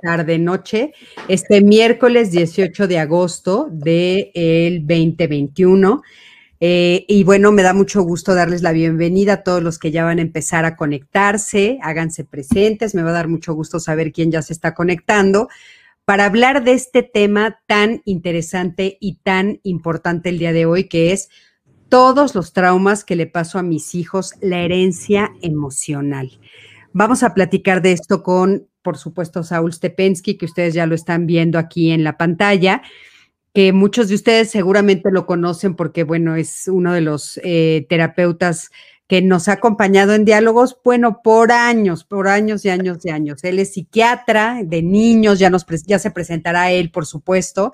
tarde, noche, este miércoles 18 de agosto del de 2021. Eh, y bueno, me da mucho gusto darles la bienvenida a todos los que ya van a empezar a conectarse, háganse presentes, me va a dar mucho gusto saber quién ya se está conectando para hablar de este tema tan interesante y tan importante el día de hoy, que es todos los traumas que le paso a mis hijos, la herencia emocional. Vamos a platicar de esto con, por supuesto, Saúl Stepensky, que ustedes ya lo están viendo aquí en la pantalla, que muchos de ustedes seguramente lo conocen porque, bueno, es uno de los eh, terapeutas que nos ha acompañado en diálogos, bueno, por años, por años y años y años. Él es psiquiatra de niños, ya, nos, ya se presentará él, por supuesto,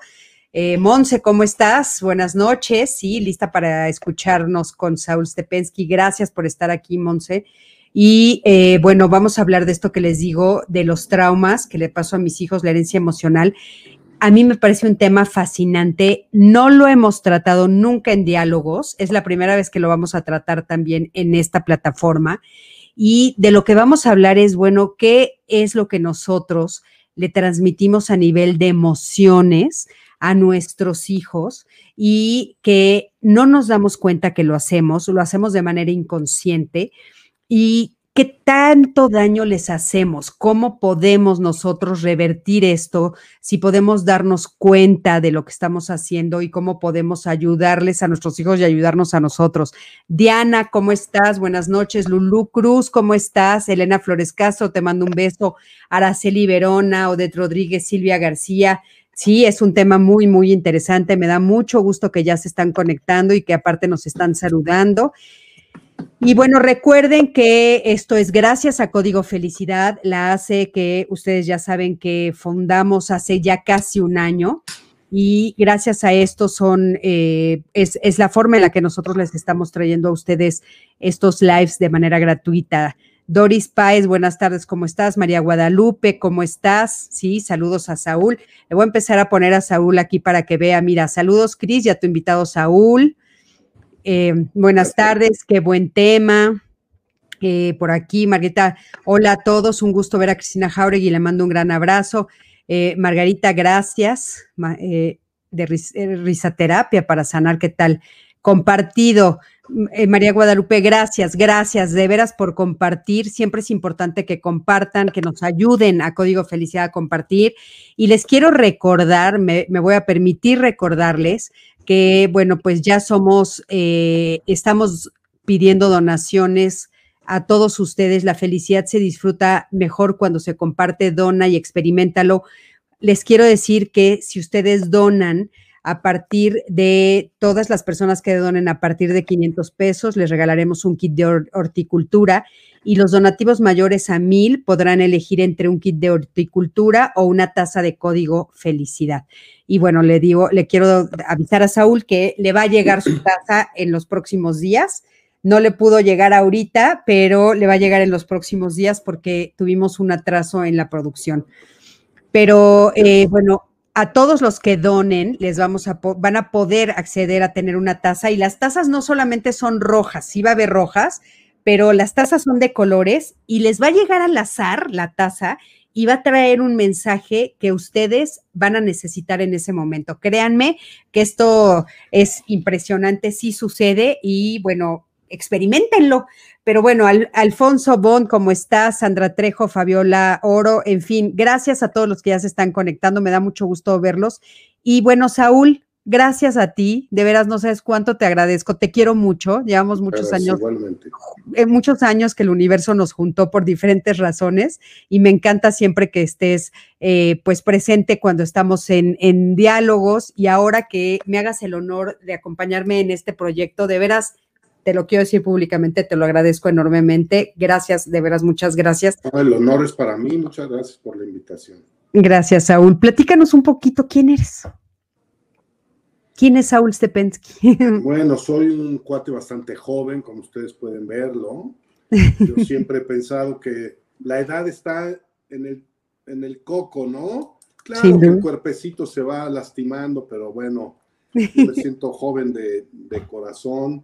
eh, Monse, ¿cómo estás? Buenas noches. Sí, lista para escucharnos con Saúl Stepensky. Gracias por estar aquí, Monse. Y eh, bueno, vamos a hablar de esto que les digo, de los traumas que le pasó a mis hijos, la herencia emocional. A mí me parece un tema fascinante. No lo hemos tratado nunca en diálogos. Es la primera vez que lo vamos a tratar también en esta plataforma. Y de lo que vamos a hablar es, bueno, ¿qué es lo que nosotros le transmitimos a nivel de emociones a nuestros hijos y que no nos damos cuenta que lo hacemos, lo hacemos de manera inconsciente y qué tanto daño les hacemos, cómo podemos nosotros revertir esto, si podemos darnos cuenta de lo que estamos haciendo y cómo podemos ayudarles a nuestros hijos y ayudarnos a nosotros. Diana, ¿cómo estás? Buenas noches. Lulú Cruz, ¿cómo estás? Elena Flores Castro, te mando un beso. Araceli Verona, Odette Rodríguez, Silvia García. Sí, es un tema muy, muy interesante. Me da mucho gusto que ya se están conectando y que aparte nos están saludando. Y bueno, recuerden que esto es gracias a Código Felicidad, la hace que ustedes ya saben que fundamos hace ya casi un año y gracias a esto son, eh, es, es la forma en la que nosotros les estamos trayendo a ustedes estos lives de manera gratuita. Doris Páez, buenas tardes, ¿cómo estás? María Guadalupe, ¿cómo estás? Sí, saludos a Saúl. Le voy a empezar a poner a Saúl aquí para que vea. Mira, saludos, Cris, ya tu invitado Saúl. Eh, buenas tardes, qué buen tema. Eh, por aquí, Margarita, hola a todos, un gusto ver a Cristina Jauregui, le mando un gran abrazo. Eh, Margarita, gracias de Risaterapia para sanar, ¿qué tal? Compartido. María Guadalupe, gracias, gracias de veras por compartir. Siempre es importante que compartan, que nos ayuden a Código Felicidad a compartir. Y les quiero recordar, me, voy a permitir recordarles que, bueno, pues ya somos, eh, estamos pidiendo donaciones a todos ustedes. La felicidad se disfruta mejor cuando se comparte, dona y experimentalo. Les quiero decir que si ustedes donan, a partir de todas las personas que donen a partir de 500 pesos, les regalaremos un kit de horticultura y los donativos mayores a 1000 podrán elegir entre un kit de horticultura o una taza de código felicidad. Y bueno, le digo, le quiero avisar a Saúl que le va a llegar su taza en los próximos días. No le pudo llegar ahorita, pero le va a llegar en los próximos días porque tuvimos un atraso en la producción. Pero eh, bueno, a todos los que donen les vamos a van a poder acceder a tener una taza y las tazas no solamente son rojas, sí va a haber rojas, pero las tazas son de colores y les va a llegar al azar la taza y va a traer un mensaje que ustedes van a necesitar en ese momento. Créanme que esto es impresionante, sí sucede y bueno, experimentenlo. Pero bueno, Alfonso Bond, ¿cómo estás? Sandra Trejo, Fabiola Oro, en fin, gracias a todos los que ya se están conectando, me da mucho gusto verlos. Y bueno, Saúl, gracias a ti, de veras no sabes cuánto te agradezco, te quiero mucho, llevamos muchos años, eh, muchos años que el universo nos juntó por diferentes razones y me encanta siempre que estés eh, pues presente cuando estamos en, en diálogos y ahora que me hagas el honor de acompañarme en este proyecto, de veras te lo quiero decir públicamente, te lo agradezco enormemente. Gracias, de veras, muchas gracias. el honor es para mí, muchas gracias por la invitación. Gracias, Saúl. Platícanos un poquito quién eres. ¿Quién es Saúl Stepensky? Bueno, soy un cuate bastante joven, como ustedes pueden verlo. Yo siempre he pensado que la edad está en el, en el coco, ¿no? Claro que el cuerpecito se va lastimando, pero bueno, me siento joven de, de corazón.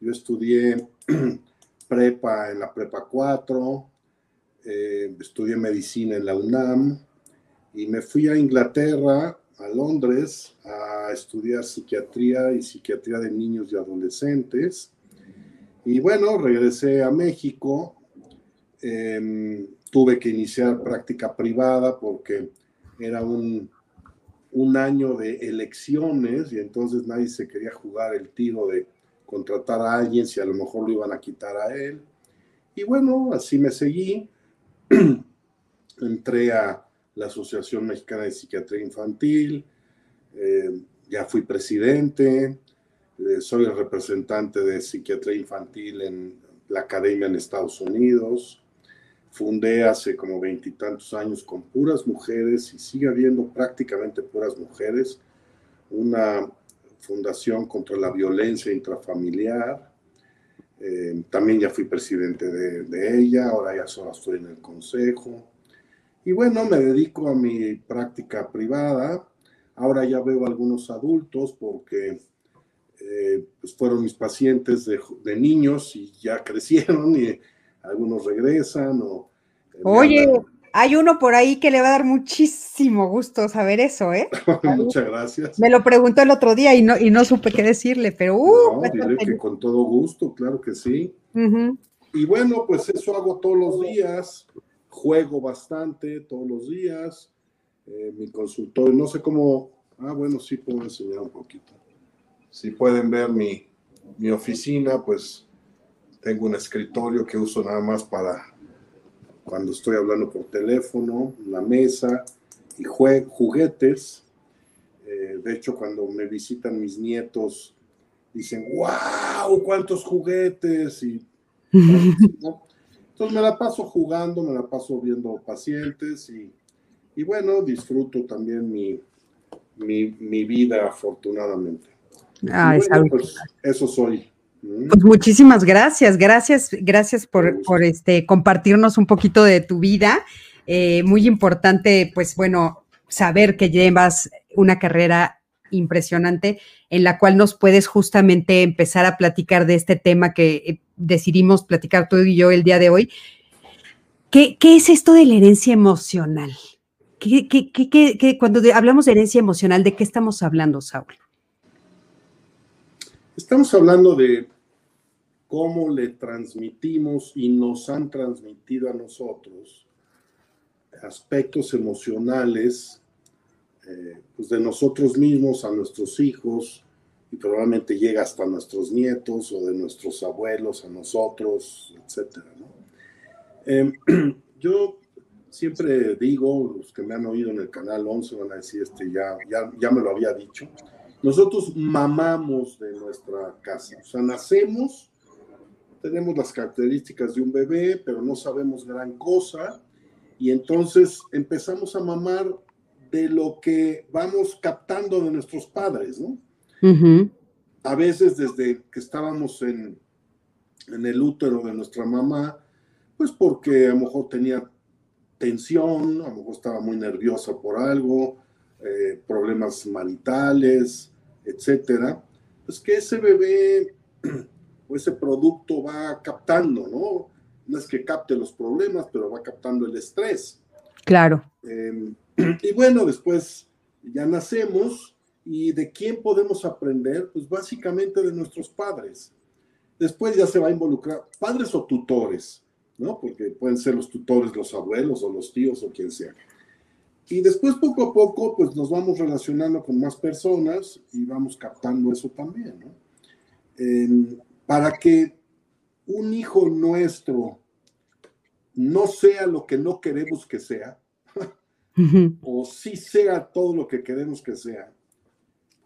Yo estudié prepa en la prepa 4, eh, estudié medicina en la UNAM y me fui a Inglaterra, a Londres, a estudiar psiquiatría y psiquiatría de niños y adolescentes. Y bueno, regresé a México. Em, tuve que iniciar práctica privada porque era un, un año de elecciones y entonces nadie se quería jugar el tiro de contratar a alguien si a lo mejor lo iban a quitar a él. Y bueno, así me seguí. Entré a la Asociación Mexicana de Psiquiatría Infantil, eh, ya fui presidente, eh, soy el representante de psiquiatría infantil en la academia en Estados Unidos. Fundé hace como veintitantos años con puras mujeres y sigue habiendo prácticamente puras mujeres una fundación contra la violencia intrafamiliar. Eh, también ya fui presidente de, de, ella, ahora ya solo estoy en el consejo. Y bueno, me dedico a mi práctica privada. Ahora ya veo algunos adultos porque eh, pues fueron mis pacientes de, de, niños y ya crecieron y algunos regresan. O, eh, Oye, hay uno por ahí que le va a dar muchísimo gusto saber eso, ¿eh? Muchas gracias. Me lo preguntó el otro día y no, y no supe qué decirle, pero... Uh, no, dile que con todo gusto, claro que sí. Y bueno, pues eso hago todos los días, juego bastante todos los días, eh, mi consultorio, no sé cómo... Ah, bueno, sí puedo enseñar un poquito. Si pueden ver mi, mi oficina, pues tengo un escritorio que uso nada más para cuando estoy hablando por teléfono, la mesa y juguetes. Eh, de hecho, cuando me visitan mis nietos, dicen, wow, cuántos juguetes. Y, Entonces me la paso jugando, me la paso viendo pacientes y, y bueno, disfruto también mi, mi, mi vida afortunadamente. Ah, bueno, pues eso soy. Pues muchísimas gracias, gracias, gracias por, por este, compartirnos un poquito de tu vida. Eh, muy importante, pues bueno, saber que llevas una carrera impresionante en la cual nos puedes justamente empezar a platicar de este tema que eh, decidimos platicar tú y yo el día de hoy. ¿Qué, qué es esto de la herencia emocional? ¿Qué, qué, cuando hablamos de herencia emocional, ¿de qué estamos hablando, Saúl? Estamos hablando de cómo le transmitimos y nos han transmitido a nosotros aspectos emocionales eh, pues de nosotros mismos a nuestros hijos y probablemente llega hasta nuestros nietos o de nuestros abuelos a nosotros, etc. Em, yo siempre digo, los que me han oído en el canal 11 van a decir, este ya, ya, ya me lo había dicho, nosotros mamamos de nuestra casa, o sea, nacemos tenemos las características de un bebé, pero no sabemos gran cosa, y entonces empezamos a mamar de lo que vamos captando de nuestros padres, ¿no? A veces desde que estábamos en, en el útero de nuestra mamá, pues porque a lo mejor tenía tensión, a lo mejor estaba muy nerviosa por algo, eh, problemas maritales, etcétera, pues que ese bebé o ese producto va captando, ¿no? No es que capte los problemas, pero va captando el estrés. Claro. Em, y bueno, después ya nacemos y de quién podemos aprender, pues básicamente de nuestros padres. Después ya se va a involucrar padres o tutores, ¿no? Porque pueden ser los tutores, los abuelos o los tíos o quien sea. Y después poco a poco, pues nos vamos relacionando con más personas y vamos captando eso también, ¿no? para que un hijo nuestro no sea lo que no queremos que sea, o sí sea todo lo que queremos que sea,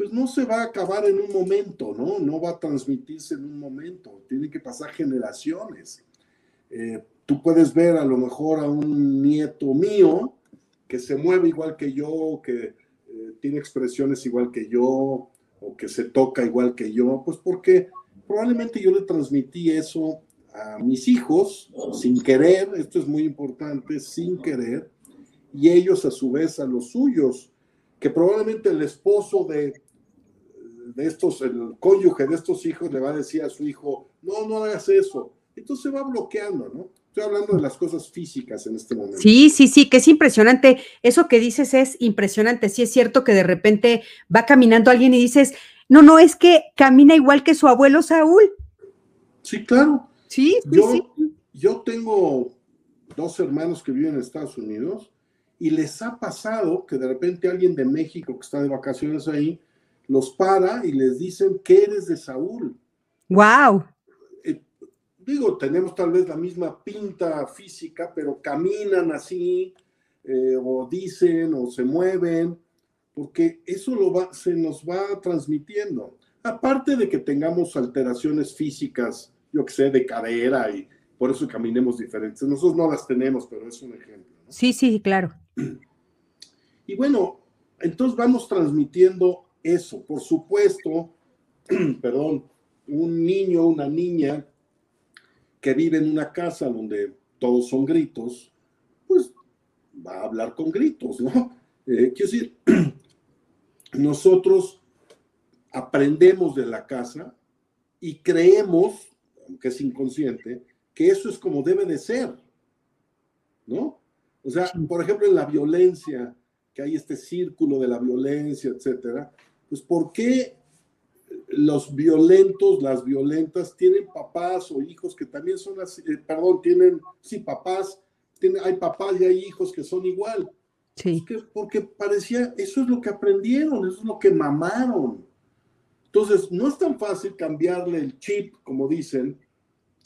pues no se va a acabar en un momento, ¿no? No va a transmitirse en un momento, tiene que pasar generaciones. Eh, tú puedes ver a lo mejor a un nieto mío que se mueve igual que yo, que eh, tiene expresiones igual que yo, o que se toca igual que yo, pues porque probablemente yo le transmití eso a mis hijos sin querer, esto es muy importante, sin querer, y ellos a su vez a los suyos, que probablemente el esposo de, de estos, el cónyuge de estos hijos le va a decir a su hijo, no, no hagas eso. Entonces se va bloqueando, ¿no? Estoy hablando de las cosas físicas en este momento. Sí, sí, sí, que es impresionante. Eso que dices es impresionante. Sí es cierto que de repente va caminando alguien y dices, no, no, es que camina igual que su abuelo Saúl. Sí, claro. Sí, yo, sí. Yo tengo dos hermanos que viven en Estados Unidos y les ha pasado que de repente alguien de México que está de vacaciones ahí los para y les dicen que eres de Saúl. Wow. Eh, digo, tenemos tal vez la misma pinta física, pero caminan así, eh, o dicen, o se mueven, porque eso lo va, se nos va transmitiendo. Aparte de que tengamos alteraciones físicas, yo que sé, de cadera y por eso caminemos diferentes. Nosotros no las tenemos, pero es un ejemplo. ¿no? Sí, sí, claro. Y bueno, entonces vamos transmitiendo eso. Por supuesto, perdón, un niño, una niña que vive en una casa donde todos son gritos, pues va a hablar con gritos, ¿no? Eh, quiero decir, nosotros aprendemos de la casa y creemos, aunque es inconsciente, que eso es como debe de ser, ¿no? O sea, por ejemplo, en la violencia, que hay este círculo de la violencia, etcétera, pues ¿por qué los violentos, las violentas, tienen papás o hijos que también son así, eh, perdón, tienen, sí, papás, tienen, hay papás y hay hijos que son igual? Sí. Que, porque parecía, eso es lo que aprendieron, eso es lo que mamaron. Entonces, no es tan fácil cambiarle el chip, como dicen,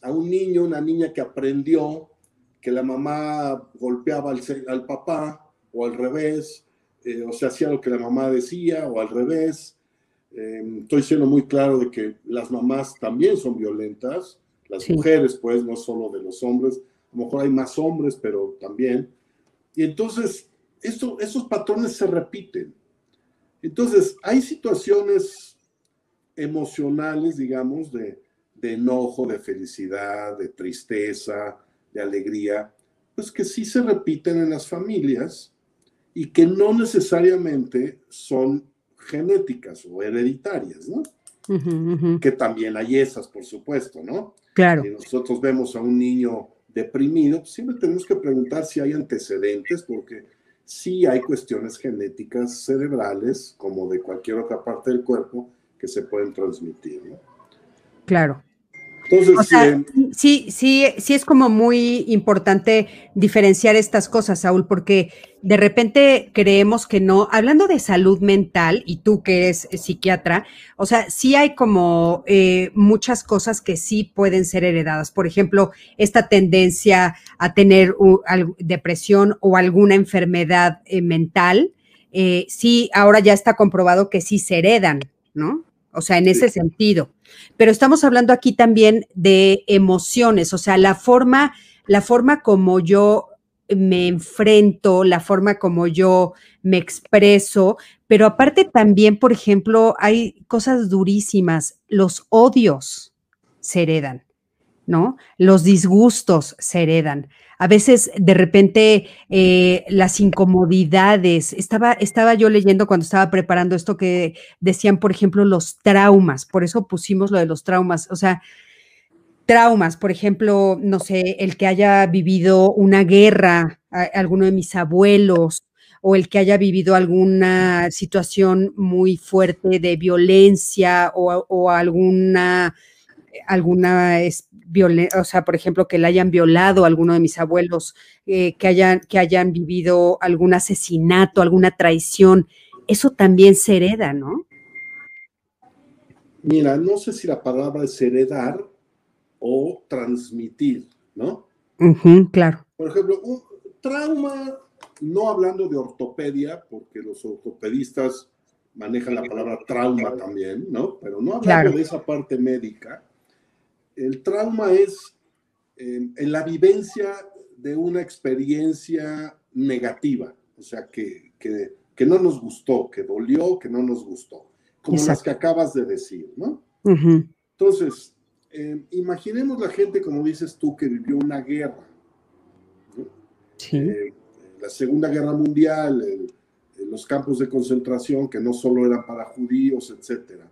a un niño, una niña que aprendió que la mamá golpeaba al, al papá o al revés, eh, o se hacía lo que la mamá decía o al revés. Eh, estoy siendo muy claro de que las mamás también son violentas, las Sí. mujeres, pues, no solo de los hombres, a lo mejor hay más hombres, pero también. Y entonces, esto, esos patrones se repiten. Entonces, hay situaciones emocionales, digamos, de, de enojo, de felicidad, de tristeza, de alegría, pues que sí se repiten en las familias y que no necesariamente son genéticas o hereditarias, ¿no? Que también hay esas, por supuesto, ¿no? Claro. Si nosotros vemos a un niño deprimido, pues siempre tenemos que preguntar si hay antecedentes, porque sí hay cuestiones genéticas cerebrales, como de cualquier otra parte del cuerpo, que se pueden transmitir, ¿no? Claro. Entonces, O sea, eh, sí, sí, sí es como muy importante diferenciar estas cosas, Saúl, porque de repente creemos que no, hablando de salud mental, y tú que eres psiquiatra, o sea, sí hay como eh, muchas cosas que sí pueden ser heredadas. Por ejemplo, esta tendencia a tener depresión o alguna enfermedad eh, mental, eh, sí, ahora ya está comprobado que sí se heredan, ¿no? O sea, en Sí. ese sentido pero estamos hablando aquí también de emociones, o sea, la forma, la forma como yo me enfrento, la forma como yo me expreso, pero aparte también, por ejemplo, hay cosas durísimas, los odios se heredan, ¿no? Los disgustos se heredan. A veces, de repente, eh, las incomodidades. Estaba, estaba yo leyendo cuando estaba preparando esto que decían, por ejemplo, los traumas. Por eso pusimos lo de los traumas. O sea, traumas, por ejemplo, no sé, el que haya vivido una guerra, a- alguno de mis abuelos, o el que haya vivido alguna situación muy fuerte de violencia o, o alguna alguna es violen- o sea, por ejemplo, que le hayan violado a alguno de mis abuelos, eh, que, hayan, que hayan vivido algún asesinato, alguna traición, eso también se hereda, ¿no? mira, no sé si la palabra es heredar o transmitir, ¿no? Claro, Por ejemplo, un trauma, no hablando de ortopedia, porque los ortopedistas manejan la palabra trauma también, ¿no? Pero no hablando Claro. de esa parte médica, el trauma es eh, en la vivencia de una experiencia negativa, o sea, que, que, que no nos gustó, que dolió, que no nos gustó. como las que acabas de decir, ¿no? Entonces, eh, imaginemos la gente, como dices tú, que vivió una guerra. Sí. Eh, la Segunda Guerra Mundial, los campos de concentración que no solo eran para judíos, etcétera.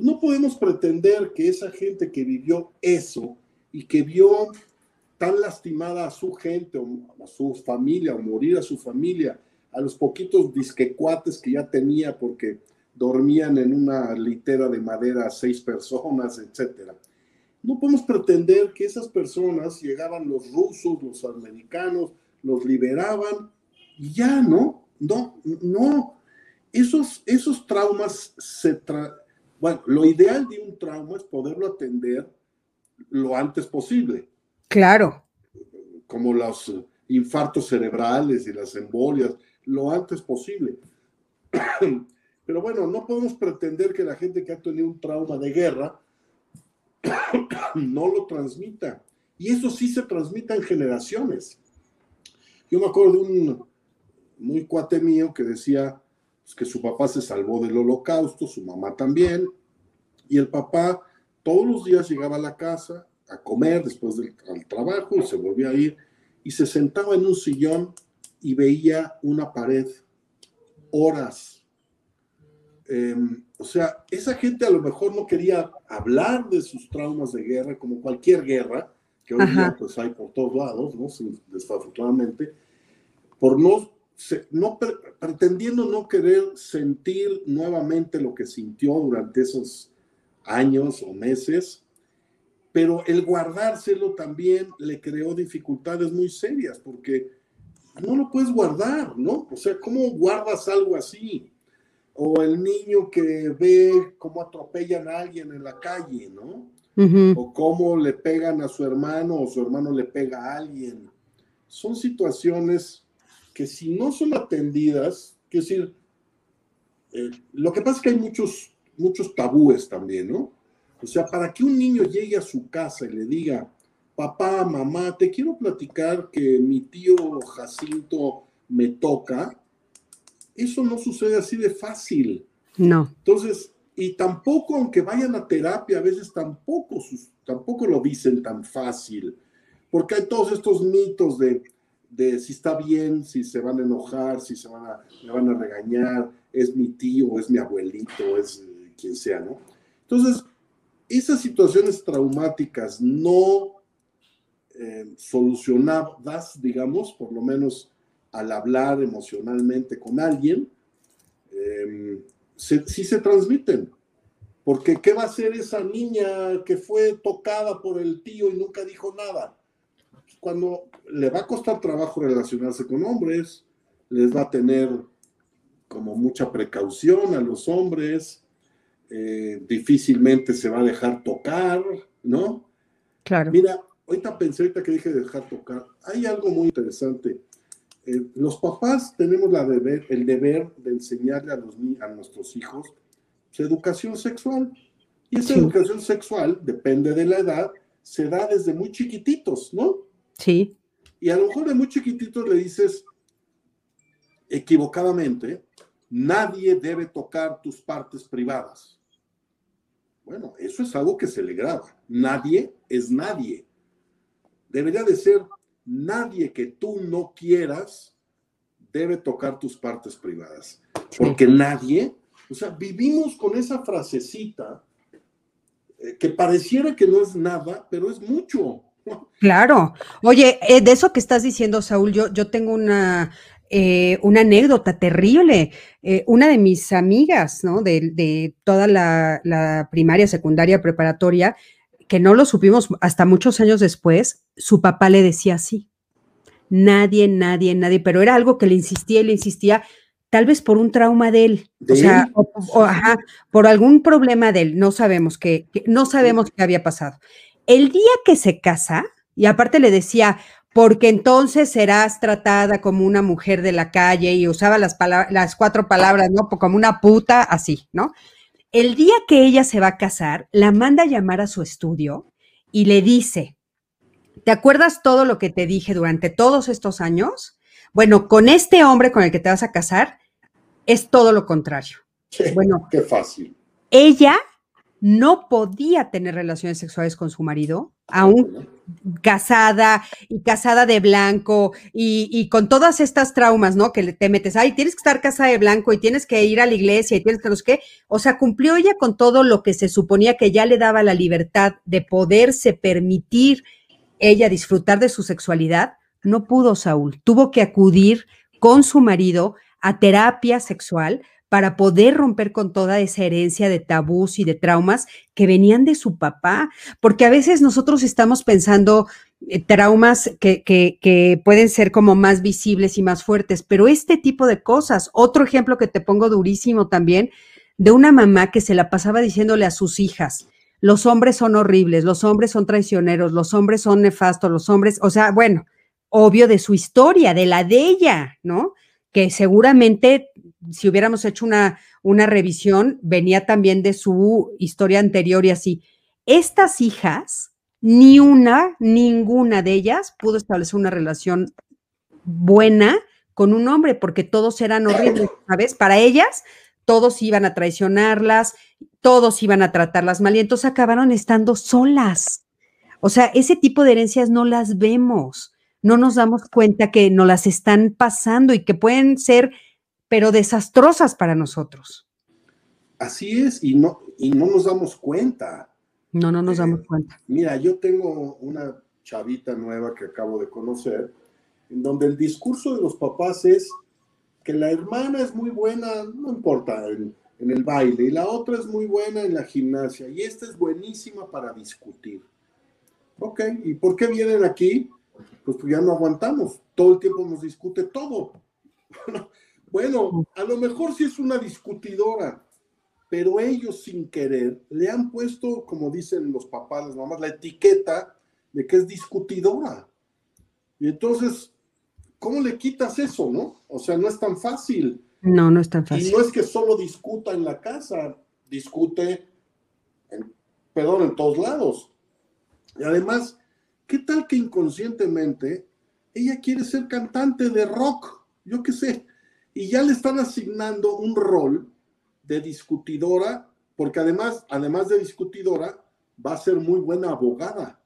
No podemos pretender que esa gente que vivió eso y que vio tan lastimada a su gente a su familia o morir a su familia, a los poquitos disquecuates que ya tenía porque dormían en una litera de madera seis personas, etcétera. No podemos pretender que esas personas llegaban los rusos, los americanos, los liberaban y ya, ¿no? No, no. Esos, esos traumas se... Tra bueno, lo ideal de un trauma es poderlo atender lo antes posible. Claro. Como los infartos cerebrales y las embolias, lo antes posible. Pero bueno, no podemos pretender que la gente que ha tenido un trauma de guerra no lo transmita. Y eso sí se transmite en generaciones. Yo me acuerdo de un muy cuate mío que decía pues, que su papá se salvó del holocausto, su mamá también, y el papá todos los días llegaba a la casa a comer después del trabajo y se volvía a ir y se sentaba en un sillón y veía una pared horas. Em, o sea, esa gente a lo mejor no quería hablar de sus traumas de guerra, como cualquier guerra, que hoy día pues hay por todos lados, ¿no? desafortunadamente, por no, no pretendiendo no querer sentir nuevamente lo que sintió durante esos años o meses, pero el guardárselo también le creó dificultades muy serias, porque no lo puedes guardar, ¿no? O sea, ¿cómo guardas algo así? O el niño que ve cómo atropellan a alguien en la calle, ¿no? O cómo le pegan a su hermano o su hermano le pega a alguien. Son situaciones que si no son atendidas, es decir, eh, lo que pasa es que hay muchos, muchos tabúes también, ¿no? O sea, para que un niño llegue a su casa y le diga, papá, mamá, te quiero platicar que mi tío Jacinto me toca, eso no sucede así de fácil. No. Entonces, y tampoco, aunque vayan a terapia, a veces tampoco, tampoco lo dicen tan fácil, porque hay todos estos mitos de, de si está bien, si se van a enojar, si se van a, me van a regañar, es mi tío, es mi abuelito, es quien sea, ¿no? Entonces, esas situaciones traumáticas no eh, solucionadas, digamos, por lo menos al hablar emocionalmente con alguien, eh, sí se transmiten. Porque ¿qué va a hacer esa niña que fue tocada por el tío y nunca dijo nada? Cuando le va a costar trabajo relacionarse con hombres, les va a tener como mucha precaución a los hombres, eh, difícilmente se va a dejar tocar, ¿no? Claro. Mira, ahorita pensé, ahorita que dije de dejar tocar, hay algo muy interesante. Eh, los papás tenemos la deber, el deber de enseñarle a, los, a nuestros hijos su educación sexual. Y esa educación sexual, depende de la edad, se da desde muy chiquititos, ¿no? Sí. Y a lo mejor de muy chiquititos le dices, equivocadamente, nadie debe tocar tus partes privadas. Bueno, eso es algo que se le graba. Nadie es nadie. Debería de ser nadie que tú no quieras debe tocar tus partes privadas. Porque nadie, o sea, vivimos con esa frasecita eh, que pareciera que no es nada, pero es mucho. Claro. Oye, eh, de eso que estás diciendo, Saúl, yo, yo tengo una eh, una anécdota terrible. Eh, una de mis amigas, ¿no? De, toda la, primaria, secundaria, preparatoria, que no lo supimos hasta muchos años después, su papá le decía así. Nadie, nadie, nadie, pero era algo que le insistía y le insistía, tal vez por un trauma de él, o sea, por algún problema de él, no sabemos qué, no sabemos qué había pasado. El día que se casa, y aparte le decía, porque entonces serás tratada como una mujer de la calle y usaba las, las cuatro palabras, ¿no? Como una puta, así, ¿no? El día que ella se va a casar, la manda a llamar a su estudio y le dice, ¿te acuerdas todo lo que te dije durante todos estos años? Bueno, con este hombre con el que te vas a casar, es todo lo contrario. bueno, qué fácil. Ella no podía tener relaciones sexuales con su marido, aún casada y casada de blanco y, con todas estas traumas, ¿no? Que te metes, ay, tienes que estar casada de blanco y tienes que ir a la iglesia y tienes que los que, o sea, cumplió ella con todo lo que se suponía que ya le daba la libertad de poderse permitir ella disfrutar de su sexualidad, no pudo Saúl, tuvo que acudir con su marido a terapia sexual para poder romper con toda esa herencia de tabús y de traumas que venían de su papá, porque a veces nosotros estamos pensando eh, traumas que, que, pueden ser como más visibles y más fuertes, pero este tipo de cosas, otro ejemplo que te pongo durísimo también, de una mamá que se la pasaba diciéndole a sus hijas, los hombres son horribles, los hombres son traicioneros, los hombres son nefastos, los hombres, o sea, bueno, obvio de su historia, de la de ella, ¿no? Que seguramente si hubiéramos hecho una, una revisión, venía también de su historia anterior y así. Estas hijas, ni una, ninguna de ellas pudo establecer una relación buena con un hombre, porque todos eran horribles, ¿sabes? Para ellas, todos iban a traicionarlas, todos iban a tratarlas mal y entonces acabaron estando solas. O sea, ese tipo de herencias no las vemos, no nos damos cuenta que nos las están pasando y que pueden ser pero desastrosas para nosotros. Así es, y no, y no nos damos cuenta. No, no nos eh, damos cuenta. Mira, yo tengo una chavita nueva que acabo de conocer, en donde el discurso de los papás es que la hermana es muy buena, no importa, en, en el baile, y la otra es muy buena en la gimnasia, y esta es buenísima para discutir. Ok, ¿y por qué vienen aquí? Pues, pues ya no aguantamos, todo el tiempo nos discute todo. Bueno, a lo mejor sí es una discutidora, pero ellos sin querer le han puesto, como dicen los papás, las mamás, la etiqueta de que es discutidora. Y entonces, ¿cómo le quitas eso, no? O sea, no es tan fácil. No, no es tan fácil. Y no es que solo discuta en la casa, discute, en, perdón, en todos lados. Y además, ¿qué tal que inconscientemente ella quiere ser cantante de rock? Yo qué sé y ya le están asignando un rol de discutidora, porque además, además de discutidora, va a ser muy buena abogada.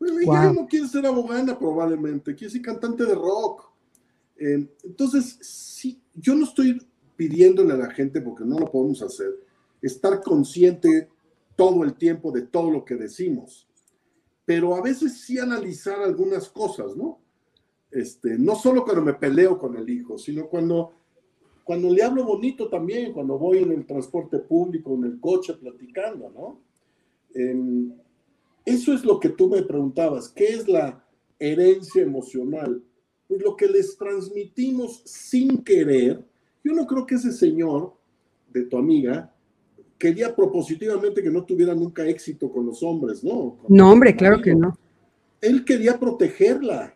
ella no quiere ser abogada probablemente, quiere ser cantante de rock. Eh, entonces, sí, yo no estoy pidiéndole a la gente, porque no lo podemos hacer, estar consciente todo el tiempo de todo lo que decimos, pero a veces sí analizar algunas cosas, ¿no? Este, no solo cuando me peleo con el hijo, sino cuando, cuando le hablo bonito también, cuando voy en el transporte público, en el coche platicando, ¿no? Em, eso es lo que tú me preguntabas, ¿qué es la herencia emocional? Pues lo que les transmitimos sin querer. Yo no creo que ese señor de tu amiga quería propositivamente que no tuviera nunca éxito con los hombres, ¿no? no, hombre, claro que no. Él quería protegerla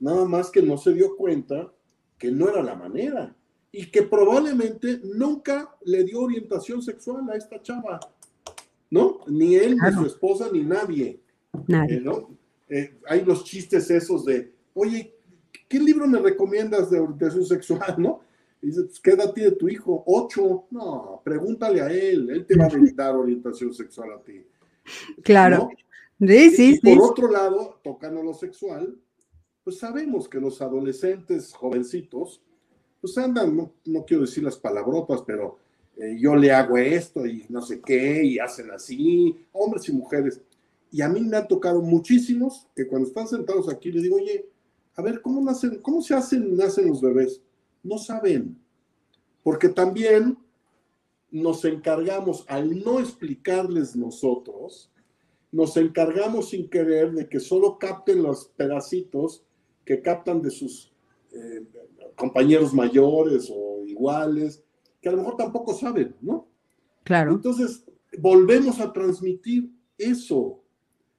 nada más que no se dio cuenta que no era la manera y que probablemente nunca le dio orientación sexual a esta chava, ¿no? Ni él, ni su esposa, ni nadie. Nadie. Eh, ¿no? Eh, hay los chistes esos de, oye, ¿qué libro me recomiendas de orientación sexual, no? Y dice, pues, ¿qué edad tiene tu hijo? Ocho. No, pregúntale a él, él te va a dar orientación sexual a ti. Claro. Sí, sí, y por otro lado, tocando lo sexual, pues sabemos que los adolescentes jovencitos, pues andan, no, quiero decir las palabrotas, pero eh, yo le hago esto y no sé qué, y hacen así, hombres y mujeres. Y a mí me han tocado muchísimos que cuando están sentados aquí les digo, oye, a ver, ¿cómo nacen, cómo se hacen, nacen los bebés? No saben. Porque también nos encargamos, al no explicarles nosotros, nos encargamos sin querer de que solo capten los pedacitos que captan de sus eh, compañeros mayores o iguales, que a lo mejor tampoco saben, ¿no? Claro. Entonces, volvemos a transmitir eso.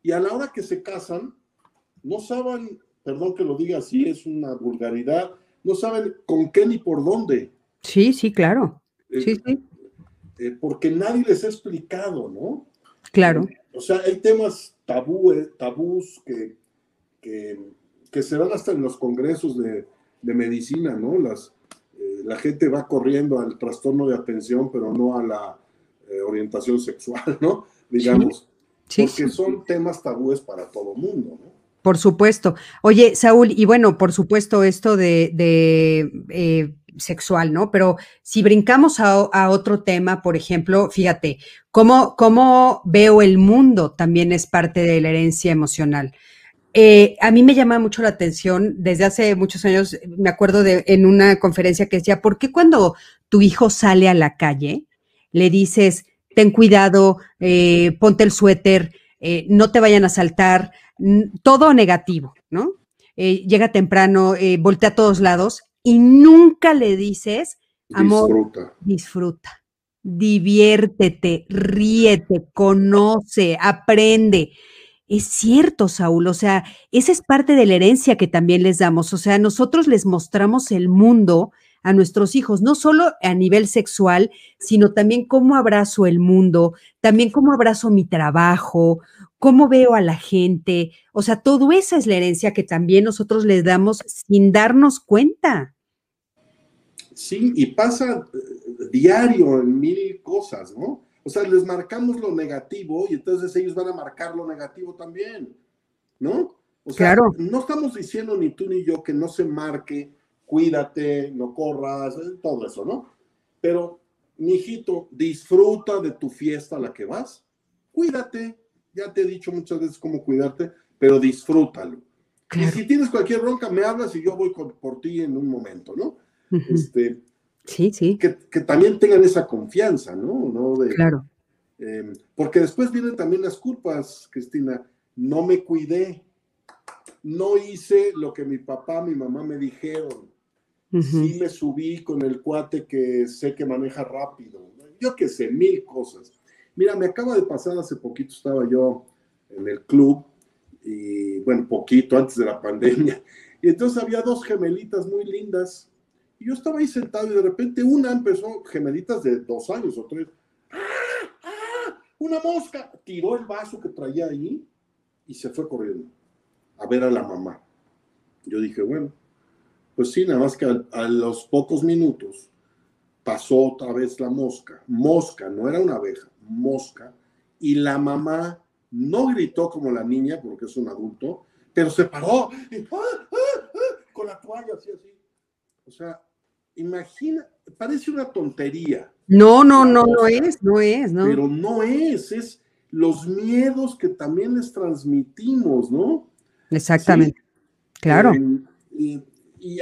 Y a la hora que se casan, no saben, perdón que lo diga así, es una vulgaridad, no saben con qué ni por dónde. Sí, sí, claro. Eh, sí, sí. Eh, porque nadie les ha explicado, ¿no? Claro. o sea, hay temas tabú, tabús que, que que se dan hasta en los congresos de, medicina, ¿no? Las, eh, la gente va corriendo al trastorno de atención, pero no a la eh, orientación sexual, ¿no? Digamos. Sí. Porque son temas tabúes para todo mundo, ¿no? Por supuesto. Oye, Saúl, y bueno, por supuesto esto de, eh, sexual, ¿no? Pero si brincamos a, otro tema, por ejemplo, fíjate, cómo, cómo veo el mundo también es parte de la herencia emocional. Eh, a mí me llama mucho la atención, desde hace muchos años, me acuerdo de en una conferencia que decía, ¿por qué cuando tu hijo sale a la calle, le dices, ten cuidado, eh, ponte el suéter, eh, no te vayan a saltar, todo negativo, ¿no? llega temprano, voltea a todos lados y nunca le dices, amor, disfruta. disfruta, diviértete, ríete, conoce, aprende. Es cierto, Saúl, o sea, esa es parte de la herencia que también les damos, o sea, nosotros les mostramos el mundo a nuestros hijos, no solo a nivel sexual, sino también cómo abrazo el mundo, también cómo abrazo mi trabajo, cómo veo a la gente, o sea, todo esa es la herencia que también nosotros les damos sin darnos cuenta. Sí, y pasa eh, diario en mil cosas, ¿no? O sea, les marcamos lo negativo y entonces ellos van a marcar lo negativo también, ¿no? O sea, claro. no estamos diciendo ni tú ni yo que no se marque, cuídate, no corras, eh, todo eso, ¿no? Pero, mi hijito, disfruta de tu fiesta a la que vas, cuídate, ya te he dicho muchas veces cómo cuidarte, pero disfrútalo. Y si tienes cualquier bronca, me hablas y yo voy por ti en un momento, ¿no? Este, Sí, sí. Que, también tengan esa confianza, ¿no? claro. Em, porque después vienen también las culpas, Cristina. No me cuidé, no hice lo que mi papá, mi mamá me dijeron. Sí me subí con el cuate que sé que maneja rápido. Yo qué sé, mil cosas. Mira, me acaba de pasar hace poquito, estaba yo en el club, y bueno, poquito antes de la pandemia. Y entonces había dos gemelitas muy lindas y yo estaba ahí sentado y de repente una empezó, gemelitas de dos años o tres, ¡Ah! ¡Ah! ¡Una mosca! Tiró el vaso que traía ahí y se fue corriendo a ver a la mamá. Yo dije, bueno, pues sí, nada más que a, los pocos minutos pasó otra vez la mosca. Mosca, no era una abeja, mosca. Y la mamá no gritó como la niña, porque es un adulto, pero se paró ¡ah! con la toalla así, así. O sea, imagina, parece una tontería. No, no, no, no es, no es, ¿no? Pero no es, es los miedos que también les transmitimos, ¿no? Exactamente, claro. y,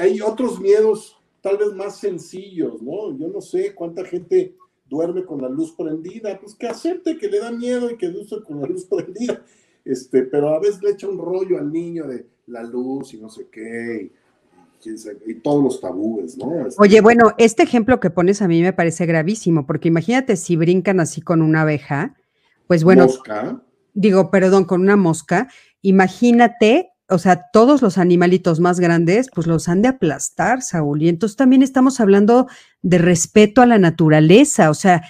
hay otros miedos tal vez más sencillos, ¿no? Yo no sé cuánta gente duerme con la luz prendida, pues que acepte que le da miedo y que duerme con la luz prendida, este, pero a veces le echa un rollo al niño de la luz y no sé qué, y todos los tabúes, ¿no? Este Oye, bueno, este ejemplo que pones a mí me parece gravísimo, porque imagínate si brincan así con una abeja, pues bueno. Mosca. Digo, perdón, con una mosca, imagínate, o sea, todos los animalitos más grandes, pues los han de aplastar, Saúl. Y entonces también estamos hablando de respeto a la naturaleza, o sea,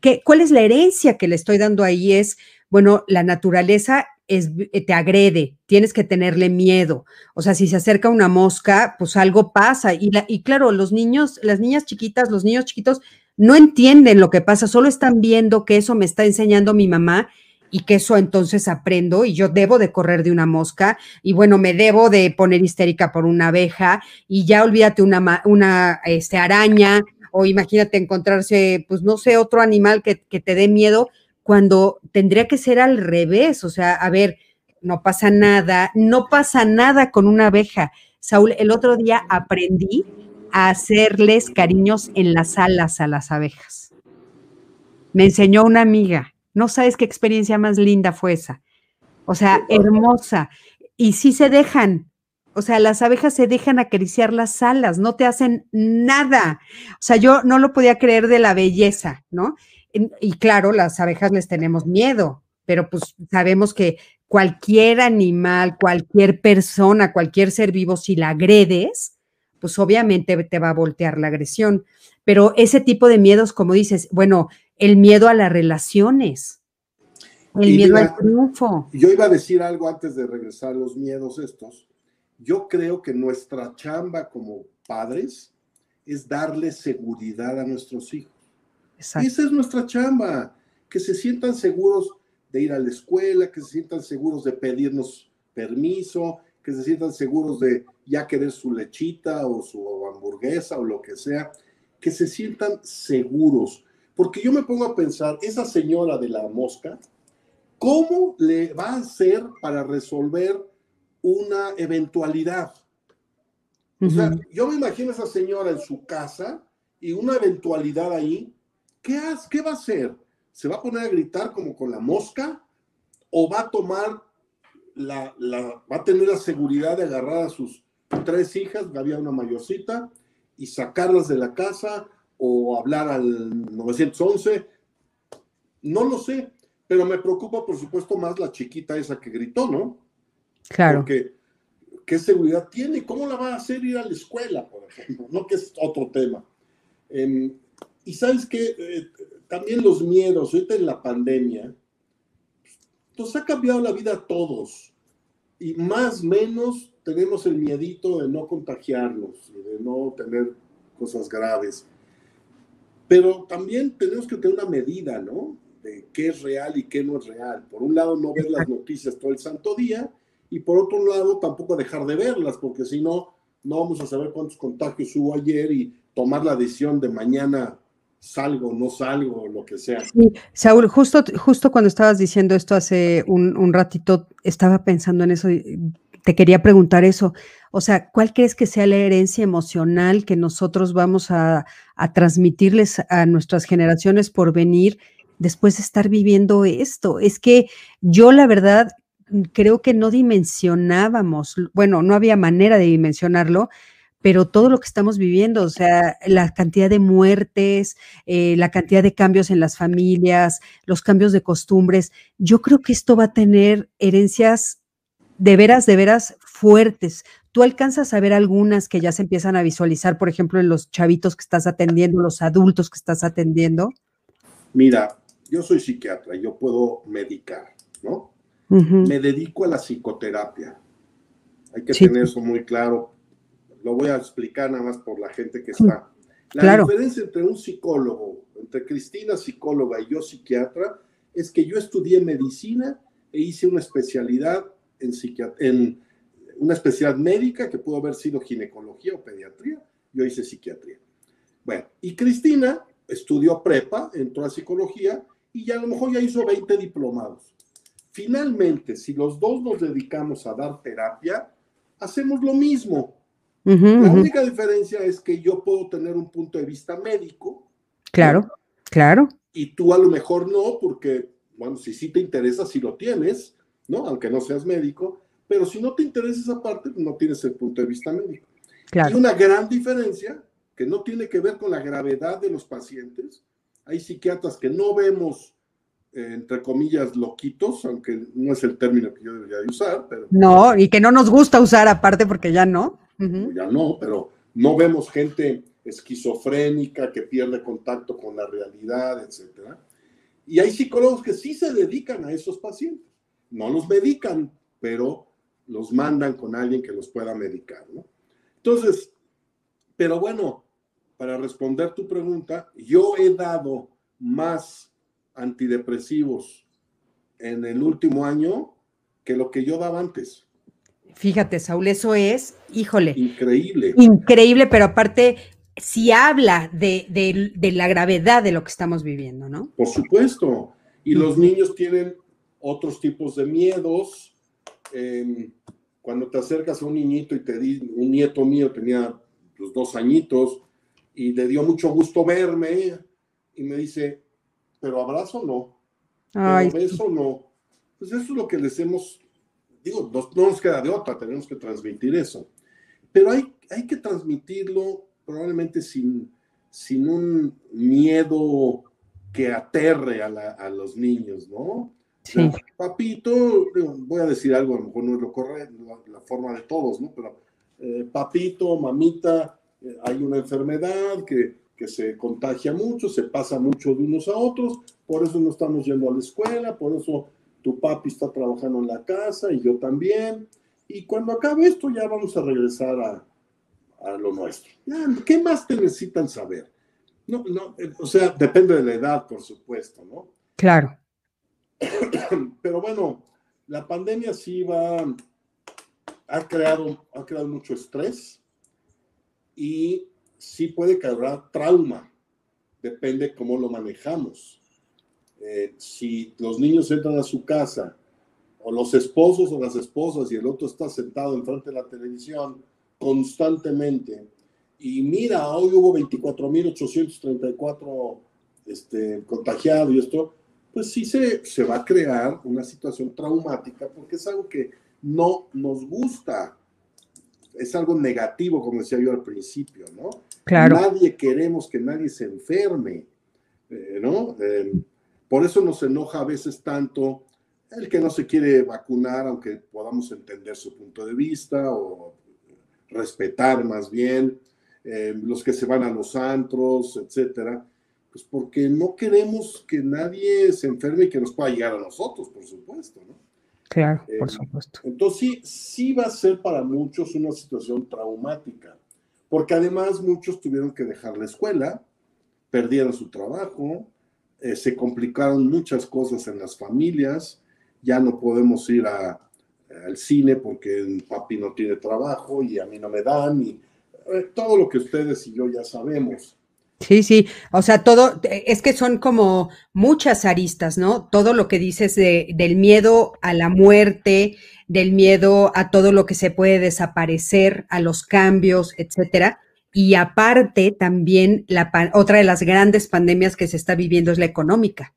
¿qué, ¿cuál es la herencia que le estoy dando ahí? Es, bueno, la naturaleza eh, te agrede, tienes que tenerle miedo. O sea, si se acerca una mosca, pues algo pasa. Y, la, y claro, los niños, las niñas chiquitas, los niños chiquitos no entienden lo que pasa, solo están viendo que eso me está enseñando mi mamá y que eso entonces aprendo y yo debo de correr de una mosca y bueno, me debo de poner histérica por una abeja y ya olvídate una, una este, araña o imagínate encontrarse, pues no sé, otro animal que te dé miedo cuando tendría que ser al revés, o sea, a ver, no pasa nada, no pasa nada con una abeja. Saúl, el otro día aprendí a hacerles cariños en las alas a las abejas. Me enseñó una amiga, no sabes qué experiencia más linda fue esa. O sea, hermosa. Y sí se dejan, o sea, las abejas se dejan acariciar las alas, no te hacen nada. O sea, yo no lo podía creer de la belleza, ¿no? Y claro, las abejas les tenemos miedo, pero pues sabemos que cualquier animal, cualquier persona, cualquier ser vivo, si la agredes, pues obviamente te va a voltear la agresión. Pero ese tipo de miedos, como dices, bueno, el miedo a las relaciones, el miedo al triunfo. Yo iba a decir algo antes de regresar a los miedos estos. Yo creo que nuestra chamba como padres es darle seguridad a nuestros hijos. Esa es nuestra chamba, que se sientan seguros de ir a la escuela, que se sientan seguros de pedirnos permiso, que se sientan seguros de ya querer su lechita o su hamburguesa o lo que sea, que se sientan seguros. Porque yo me pongo a pensar, esa señora de la mosca, ¿cómo le va a hacer para resolver una eventualidad? O sea, yo me imagino a esa señora en su casa y una eventualidad ahí, ¿qué, hace, ¿qué va a hacer? ¿Se va a poner a gritar como con la mosca? ¿O va a tomar la, la, va a tener la seguridad de agarrar a sus tres hijas, había una mayorcita, y sacarlas de la casa o hablar al 911? No lo sé, pero me preocupa, por supuesto, más la chiquita esa que gritó, ¿no? Claro. Porque, ¿qué seguridad tiene? ¿Cómo la va a hacer ir a la escuela, por ejemplo? No, que es otro tema. Em, y sabes que eh, también los miedos, ahorita en la pandemia, nos ha cambiado la vida a todos. Y más o menos tenemos el miedito de no contagiarnos, de no tener cosas graves. Pero también tenemos que tener una medida, ¿no? De qué es real y qué no es real. Por un lado, no ver las noticias todo el santo día y por otro lado, tampoco dejar de verlas, porque si no, no vamos a saber cuántos contagios hubo ayer y tomar la decisión de mañana salgo, no salgo, lo que sea. Sí, Saúl, justo, justo cuando estabas diciendo esto hace un, ratito, estaba pensando en eso, y te quería preguntar eso. O sea, ¿cuál crees que sea la herencia emocional que nosotros vamos a, a transmitirles a nuestras generaciones por venir después de estar viviendo esto? Es que yo la verdad creo que no dimensionábamos, bueno, no había manera de dimensionarlo, pero todo lo que estamos viviendo, o sea, la cantidad de muertes, eh, la cantidad de cambios en las familias, los cambios de costumbres, yo creo que esto va a tener herencias de veras, de veras fuertes. ¿Tú alcanzas a ver algunas que ya se empiezan a visualizar, por ejemplo, en los chavitos que estás atendiendo, los adultos que estás atendiendo? Mira, yo soy psiquiatra, yo puedo medicar, ¿no? Me dedico a la psicoterapia. Hay que tener eso muy claro lo voy a explicar nada más por la gente que está. La diferencia entre un psicólogo, entre Cristina psicóloga y yo psiquiatra, es que yo estudié medicina e hice una especialidad en, en una especialidad médica que pudo haber sido ginecología o pediatría. Yo hice psiquiatría. Bueno, y Cristina estudió prepa, entró a psicología y ya a lo mejor ya hizo 20 diplomados. Finalmente, si los dos nos dedicamos a dar terapia, hacemos lo mismo la única diferencia es que yo puedo tener un punto de vista médico. Claro, claro. Y tú a lo mejor no, porque, bueno, si sí te interesa, si lo tienes, ¿no? Aunque no seas médico, pero si no te interesa esa parte, no tienes el punto de vista médico. Claro. Hay una gran diferencia que no tiene que ver con la gravedad de los pacientes. Hay psiquiatras que no vemos, eh, entre comillas, loquitos, aunque no es el término que yo debería usar, pero... No, y que no nos gusta usar aparte porque ya no ya no, pero no vemos gente esquizofrénica que pierde contacto con la realidad, etc. Y hay psicólogos que sí se dedican a esos pacientes. No los medican, pero los mandan con alguien que los pueda medicar, ¿no? Entonces, pero bueno, para responder tu pregunta, yo he dado más antidepresivos en el último año que lo que yo daba antes. Fíjate, Saúl, eso es, híjole. Increíble. Increíble, pero aparte, si habla de, la gravedad de lo que estamos viviendo, ¿no? Por supuesto. Y los niños tienen otros tipos de miedos. Em, cuando te acercas a un niñito y te di, un nieto mío tenía los dos añitos y le dio mucho gusto verme y me dice, pero abrazo no, Ay, pero beso no. Pues eso es lo que les hemos digo, no, nos queda de otra, tenemos que transmitir eso. Pero hay, hay que transmitirlo probablemente sin, sin un miedo que aterre a, a los niños, ¿no? Sí. papito, voy a decir algo, a lo mejor no es lo correcto, la, forma de todos, ¿no? Pero eh, papito, mamita, eh, hay una enfermedad que, que se contagia mucho, se pasa mucho de unos a otros, por eso no estamos yendo a la escuela, por eso tu papi está trabajando en la casa y yo también. Y cuando acabe esto ya vamos a regresar a, a lo nuestro. ¿Qué más te necesitan saber? No, no, o sea, depende de la edad, por supuesto, ¿no? Claro. Pero bueno, la pandemia sí va, ha creado, ha creado mucho estrés y sí puede causar trauma, depende cómo lo manejamos. Eh, si los niños entran a su casa, o los esposos o las esposas, y el otro está sentado enfrente de la televisión constantemente, y mira, hoy hubo 24.834 este, contagiados y esto, pues sí se, se va a crear una situación traumática porque es algo que no nos gusta. Es algo negativo, como decía yo al principio, ¿no? Claro. Nadie queremos que nadie se enferme, eh, ¿no? Eh, por eso nos enoja a veces tanto el que no se quiere vacunar, aunque podamos entender su punto de vista o respetar más bien, eh, los que se van a los antros, etcétera pues porque no queremos que nadie se enferme y que nos pueda llegar a nosotros, por supuesto, ¿no? Claro, por eh, supuesto. Entonces sí, sí va a ser para muchos una situación traumática, porque además muchos tuvieron que dejar la escuela, perdieron su trabajo, eh, se complicaron muchas cosas en las familias, ya no podemos ir a, al cine porque papi no tiene trabajo y a mí no me dan, y eh, todo lo que ustedes y yo ya sabemos. Sí, sí, o sea, todo, es que son como muchas aristas, ¿no? Todo lo que dices de, del miedo a la muerte, del miedo a todo lo que se puede desaparecer, a los cambios, etcétera. Y aparte, también la, otra de las grandes pandemias que se está viviendo es la económica.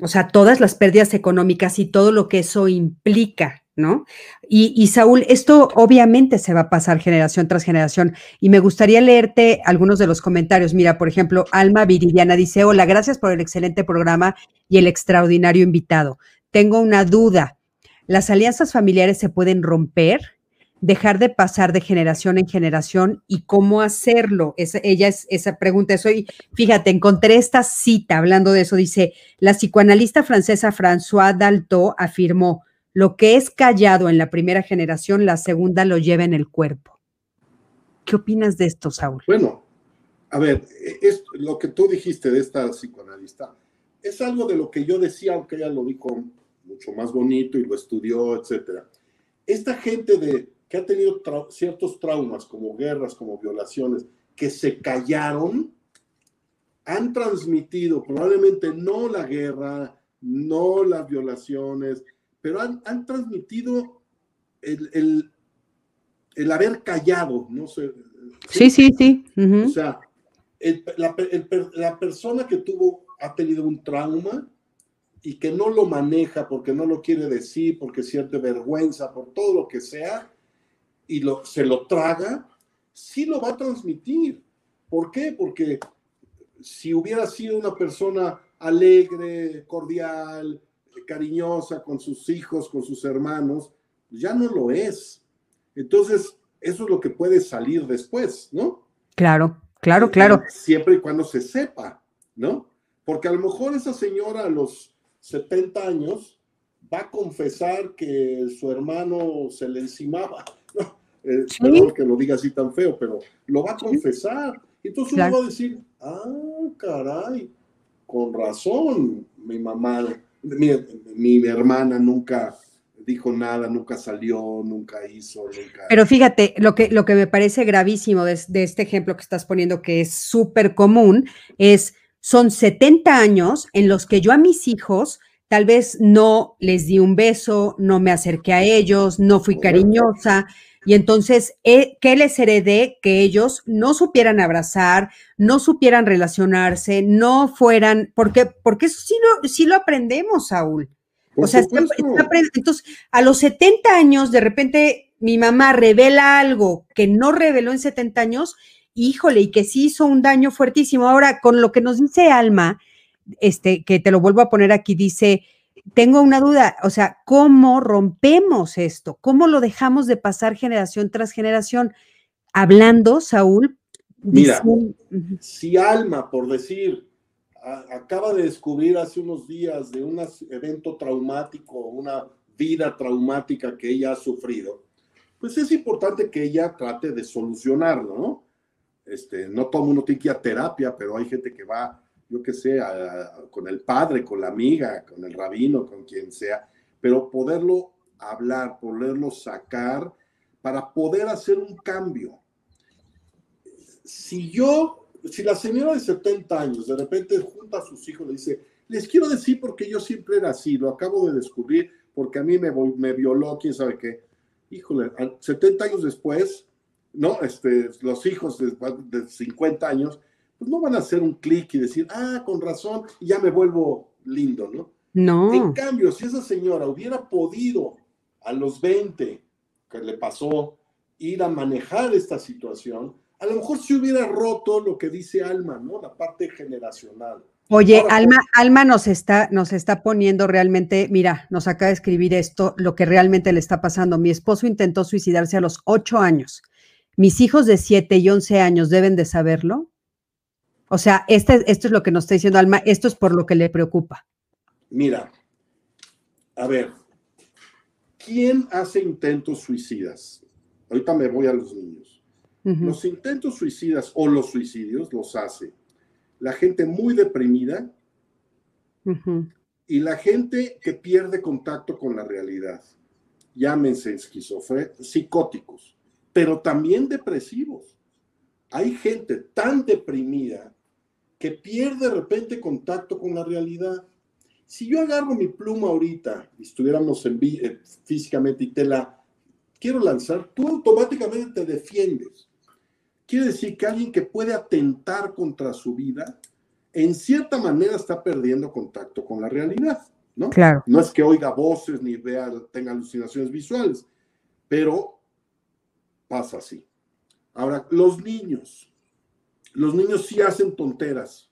O sea, todas las pérdidas económicas y todo lo que eso implica, ¿no? Y, Saúl, esto obviamente se va a pasar generación tras generación y me gustaría leerte algunos de los comentarios. Mira, por ejemplo, Alma Viridiana dice, hola, gracias por el excelente programa y el extraordinario invitado. Tengo una duda. ¿Las alianzas familiares se pueden romper? Dejar de pasar de generación en generación y cómo hacerlo. Esa, ella es esa pregunta. Soy, fíjate, encontré esta cita hablando de eso. Dice, la psicoanalista francesa François Dalto afirmó, lo que es callado en la primera generación, la segunda lo lleva en el cuerpo. ¿Qué opinas de esto, Saúl? Bueno, a ver, es, lo que tú dijiste de esta psicoanalista es algo de lo que yo decía, aunque ella lo dijo mucho más bonito y lo estudió, etcétera. Esta gente de, que ha tenido ciertos traumas, como guerras, como violaciones, que se callaron, han transmitido probablemente no la guerra, no las violaciones, pero han, transmitido el, el, haber callado, ¿no? sé sí, sí, sí. O sea, la, la, persona que tuvo, ha tenido un trauma y que no lo maneja porque no lo quiere decir, porque siente vergüenza, por todo lo que sea, y lo, se lo traga, sí lo va a transmitir. ¿Por qué? Porque si hubiera sido una persona alegre, cordial, cariñosa con sus hijos, con sus hermanos, ya no lo es. Entonces, eso es lo que puede salir después, ¿no? Claro, claro, claro. Siempre y cuando se sepa, ¿no? Porque a lo mejor esa señora a los 70 años va a confesar que su hermano se le encimaba. Eh, perdón que lo diga así tan feo, pero lo va a confesar. Entonces uno va a decir, ah, caray, con razón, mi mamá mi, hermana nunca dijo nada, nunca salió, nunca hizo, nunca... Pero fíjate, lo que, lo que me parece gravísimo de, este ejemplo que estás poniendo, que es súper común, es, son 70 años en los que yo a mis hijos tal vez no les di un beso, no me acerqué a ellos, no fui cariñosa, y entonces, eh, ¿qué les heredé? Que ellos no supieran abrazar, no supieran relacionarse, no fueran, porque, porque eso sí lo, sí lo aprendemos, Saúl. o sea, entonces, a los 70 años, de repente, mi mamá revela algo que no reveló en 70 años, híjole, y que sí hizo un daño fuertísimo. Ahora, con lo que nos dice Alma, este, que te lo vuelvo a poner aquí, dice, tengo una duda, o sea, ¿cómo rompemos esto? ¿Cómo lo dejamos de pasar generación tras generación? Hablando, Saúl. Mira, si Alma, por decir, acaba de descubrir hace unos días de un evento traumático, una vida traumática que ella ha sufrido, pues es importante que ella trate de solucionarlo, ¿no? Este, no todo el mundo tiene que ir a terapia, pero hay gente que va, yo qué sé, con el padre, con la amiga, con el rabino, con quien sea, pero poderlo hablar, poderlo sacar para poder hacer un cambio. Si yo, si la señora de 70 años de repente junta a sus hijos le dice, les quiero decir porque yo siempre era así, lo acabo de descubrir porque a mí me, me violó, quién sabe qué. Híjole, 70 años después, ¿no? Este, los hijos de, de 50 años, pues no van a hacer un clic y decir, ah, con razón, ya me vuelvo lindo, ¿no? No. En cambio, si esa señora hubiera podido a los 20 que le pasó ir a manejar esta situación, a lo mejor se hubiera roto lo que dice Alma, ¿no? La parte generacional. Oye, Alma, Alma nos está, nos está poniendo realmente, mira, nos acaba de escribir esto, lo que realmente le está pasando. Mi esposo intentó suicidarse a los ocho años. Mis hijos de siete y once años deben de saberlo. O sea, este, esto es lo que nos está diciendo Alma, esto es por lo que le preocupa. Mira, a ver, ¿quién hace intentos suicidas? Ahorita me voy a los niños. Los intentos suicidas o los suicidios los hace la gente muy deprimida y la gente que pierde contacto con la realidad. Llámense esquizofrénicos, psicóticos, pero también depresivos. Hay gente tan deprimida que pierde de repente contacto con la realidad. Si yo agarro mi pluma ahorita y estuviéramos en eh, físicamente y te la quiero lanzar, tú automáticamente te defiendes quiere decir que alguien que puede atentar contra su vida, en cierta manera está perdiendo contacto con la realidad, ¿no? Claro. No es que oiga voces ni vea, tenga alucinaciones visuales, pero pasa así. Ahora, los niños, los niños sí hacen tonteras,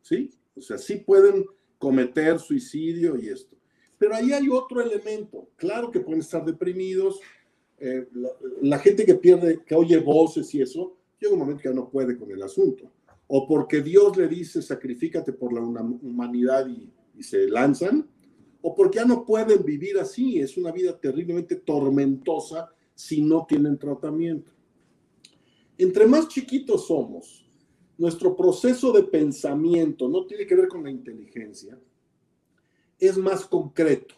¿sí? O sea, sí pueden cometer suicidio y esto. Pero ahí hay otro elemento. Claro que pueden estar deprimidos, eh, la, gente que pierde, que oye voces y eso, llega un momento que ya no puede con el asunto. O porque Dios le dice, sacrifícate por la humanidad y, y se lanzan, o porque ya no pueden vivir así. Es una vida terriblemente tormentosa si no tienen tratamiento. Entre más chiquitos somos, nuestro proceso de pensamiento no tiene que ver con la inteligencia, es más concreto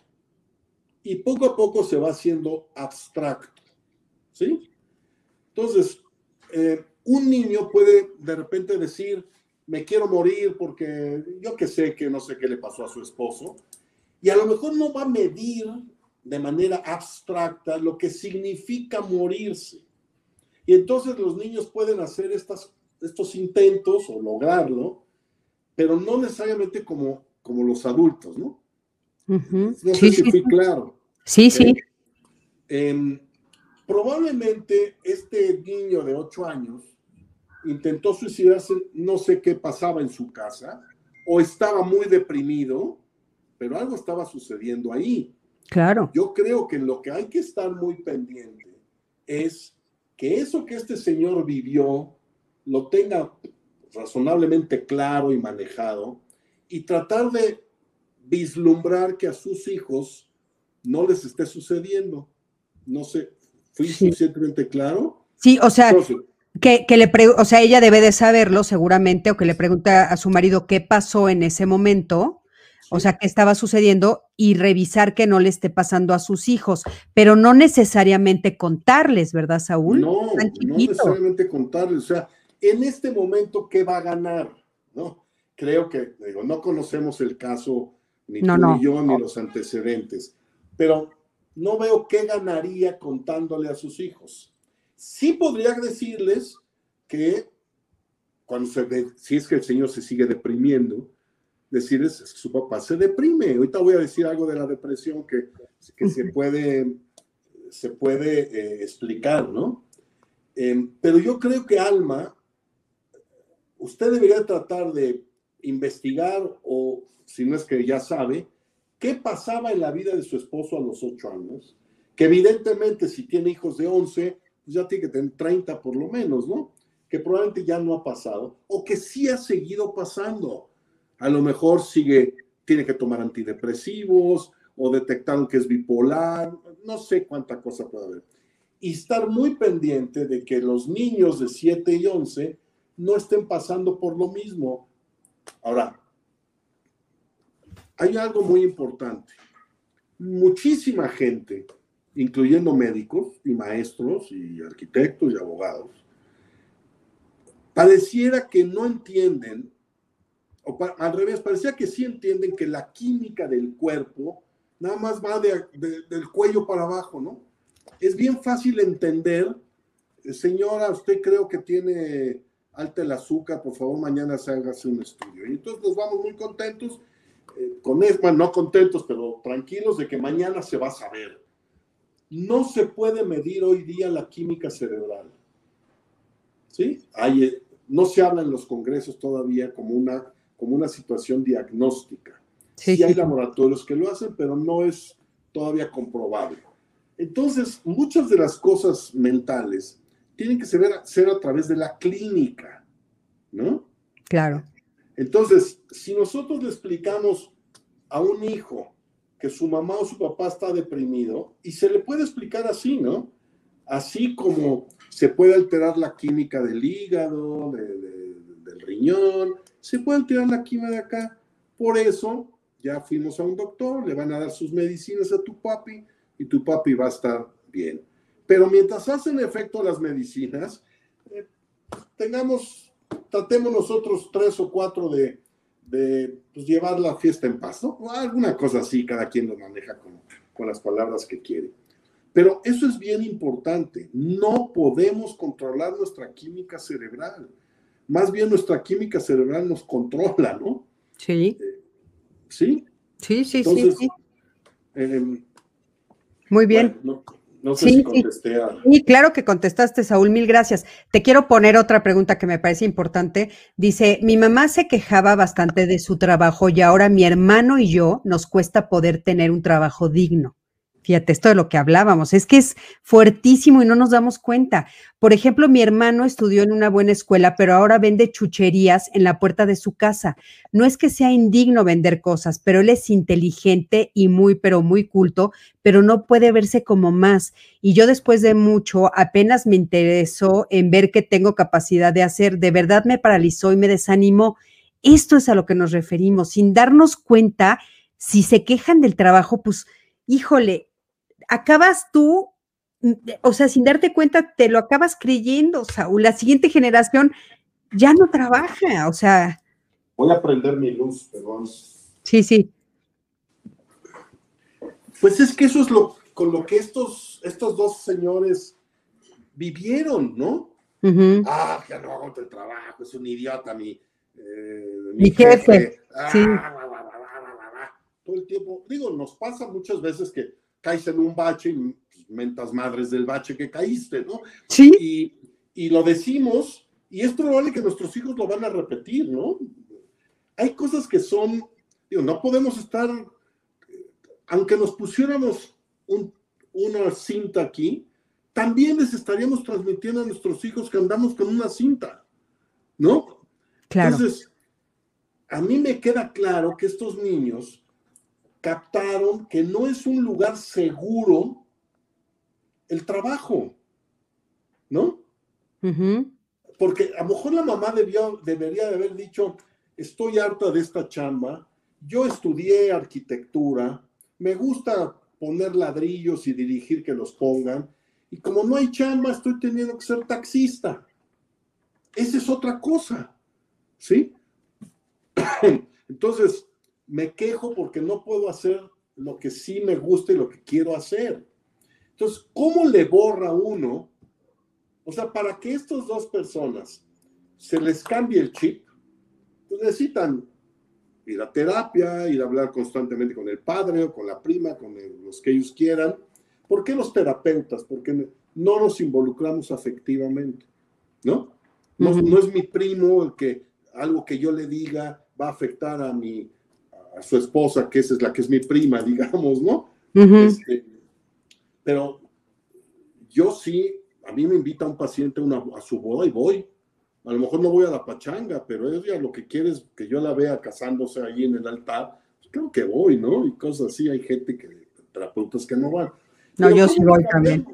y poco a poco se va haciendo abstracto. ¿sí? Entonces, eh, un niño puede de repente decir, me quiero morir porque yo que sé que no sé qué le pasó a su esposo, y a lo mejor no va a medir de manera abstracta lo que significa morirse. Y entonces los niños pueden hacer estas, estos intentos o lograrlo, pero no necesariamente como, como los adultos, ¿no? No sé si fui claro. Sí, sí. Eh, em, Probablemente este niño de 8 años intentó suicidarse, no sé qué pasaba en su casa, o estaba muy deprimido, pero algo estaba sucediendo ahí. Claro. Yo creo que lo que hay que estar muy pendiente es que eso que este señor vivió lo tenga razonablemente claro y manejado y tratar de vislumbrar que a sus hijos no les esté sucediendo. No sé, ¿Fui suficientemente claro? Sí, o sea, que, le o sea, ella debe de saberlo seguramente, o que le pregunte a su marido qué pasó en ese momento, o sea, qué estaba sucediendo, y revisar que no le esté pasando a sus hijos, pero no necesariamente contarles, ¿verdad, Saúl? No, no necesariamente contarles, o sea, en este momento, ¿qué va a ganar? ¿No? Creo que, digo, no conocemos el caso, ni tú ni yo, ni los antecedentes, pero no veo qué ganaría contándole a sus hijos. Sí podría decirles que cuando se si es que el señor se sigue deprimiendo, decirles que su papá se deprime. Ahorita voy a decir algo de la depresión que, que se puede, se puede eh, explicar, ¿no? Em, pero yo creo que Alma, usted debería tratar de investigar o si no es que ya sabe, qué pasaba en la vida de su esposo a los ocho años, que evidentemente si tiene hijos de once, pues ya tiene que tener treinta por lo menos, ¿no? Que probablemente ya no ha pasado, o que sí ha seguido pasando. A lo mejor sigue, tiene que tomar antidepresivos, o detectaron que es bipolar, no sé cuánta cosa puede haber. y estar muy pendiente de que los niños de 7 y 11 no estén pasando por lo mismo. Ahora, hay algo muy importante. Muchísima gente, incluyendo médicos y maestros y arquitectos y abogados, pareciera que no entienden, o al revés, parecía que sí entienden que la química del cuerpo nada más va del cuello para abajo, ¿no? Es bien fácil entender, señora, usted creo que tiene alta el azúcar, por favor mañana se un estudio. Y entonces nos vamos muy contentos, eh, con bueno, no contentos, pero tranquilos de que mañana se va a saber. No se puede medir hoy día la química cerebral. ¿Sí? Hay, eh, no se habla en los congresos todavía como una, como una situación diagnóstica. Sí, hay laboratorios que lo hacen, pero no es todavía comprobable. Entonces, muchas de las cosas mentales tienen que ser, ser a través de la clínica, ¿no? Claro. Entonces, si nosotros le explicamos a un hijo que su mamá o su papá está deprimido, y se le puede explicar así, ¿no? Así como se puede alterar la química del hígado, del riñón, se puede alterar la química de acá. Por eso, ya fuimos a un doctor, le van a dar sus medicinas a tu papi y tu papi va a estar bien. Pero mientras hacen efecto las medicinas, eh, tengamos, tratemos nosotros tres o cuatro de, de pues, llevar la fiesta en paz, ¿no? Alguna cosa así, cada quien lo maneja con, con las palabras que quiere. Pero eso es bien importante. No podemos controlar nuestra química cerebral. Más bien nuestra química cerebral nos controla, ¿no? Sí. ¿Sí? Sí, sí, sí. sí. Eh, Muy bien. No sé si contesté a... Sí, claro que contestaste, Saúl, mil gracias. Te quiero poner otra pregunta que me parece importante. Dice, mi mamá se quejaba bastante de su trabajo y ahora mi hermano y yo nos cuesta poder tener un trabajo digno. Fíjate, esto de lo que hablábamos, es que es fuertísimo y no nos damos cuenta. Por ejemplo, mi hermano estudió en una buena escuela, pero ahora vende chucherías en la puerta de su casa. No es que sea indigno vender cosas, pero él es inteligente y muy, pero muy culto, pero no puede verse como más. Y yo después de mucho apenas me interesó en ver que tengo capacidad de hacer. De verdad me paralizó y me desanimó. Esto es a lo que nos referimos, sin darnos cuenta, si se quejan del trabajo, pues, híjole, acabas tú, o sea, sin darte cuenta, te lo acabas creyendo, Saúl. La siguiente generación ya no trabaja, o sea. Voy a prender mi luz, perdón. Sí, sí. Pues es que eso es lo con lo que estos, estos dos señores vivieron, ¿no? Ah, que no hago el trabajo, es un idiota mi, eh, mi, jefe. sí. Todo el tiempo, digo, nos pasa muchas veces que caes en un bache y pues, mentas madres del bache que caíste, ¿no? Sí. Y, y lo decimos, y es probable que nuestros hijos lo van a repetir, ¿no? Hay cosas que son, digo, no podemos estar, aunque nos pusiéramos una cinta aquí, también les estaríamos transmitiendo a nuestros hijos que andamos con una cinta, ¿no? Claro. Entonces, a mí me queda claro que estos niños captaron que no es un lugar seguro el trabajo, ¿no? Porque a lo mejor la mamá debió, debería de haber dicho, estoy harta de esta chamba, yo estudié arquitectura, me gusta poner ladrillos y dirigir que los pongan, y como no hay chamba, estoy teniendo que ser taxista. Esa es otra cosa, ¿sí? Entonces, me quejo porque no puedo hacer lo que sí me gusta y lo que quiero hacer. Entonces, ¿cómo le borra uno? O sea, para que estas dos personas se les cambie el chip, pues necesitan ir a terapia, ir a hablar constantemente con el padre o con la prima, con los que ellos quieran. ¿Por qué los terapeutas? Porque no nos involucramos afectivamente, ¿no? No, no es mi primo el que algo que yo le diga va a afectar a mi, a su esposa, que esa es la que es mi prima, digamos, ¿no? Este, pero yo sí, a mí me invita un paciente a su boda y voy. A lo mejor no voy a la pachanga, pero ella lo que quiere es que yo la vea casándose ahí en el altar. Pues creo que voy, ¿no? Y cosas así. Hay gente que, terapeutas que no van. No, yo sí voy también.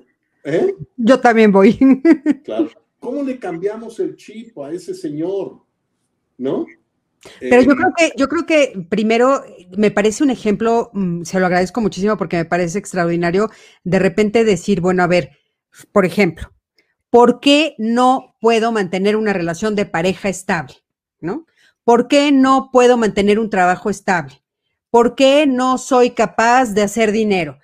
¿Eh? Yo también voy. Claro. ¿Cómo le cambiamos el chip a ese señor? ¿No? Pero yo eh, creo que, yo creo que primero me parece un ejemplo, mm, se lo agradezco muchísimo porque me parece extraordinario de repente decir, bueno, a ver, por ejemplo, ¿por qué no puedo mantener una relación de pareja estable? ¿No? ¿Por qué no puedo mantener un trabajo estable? ¿Por qué no soy capaz de hacer dinero?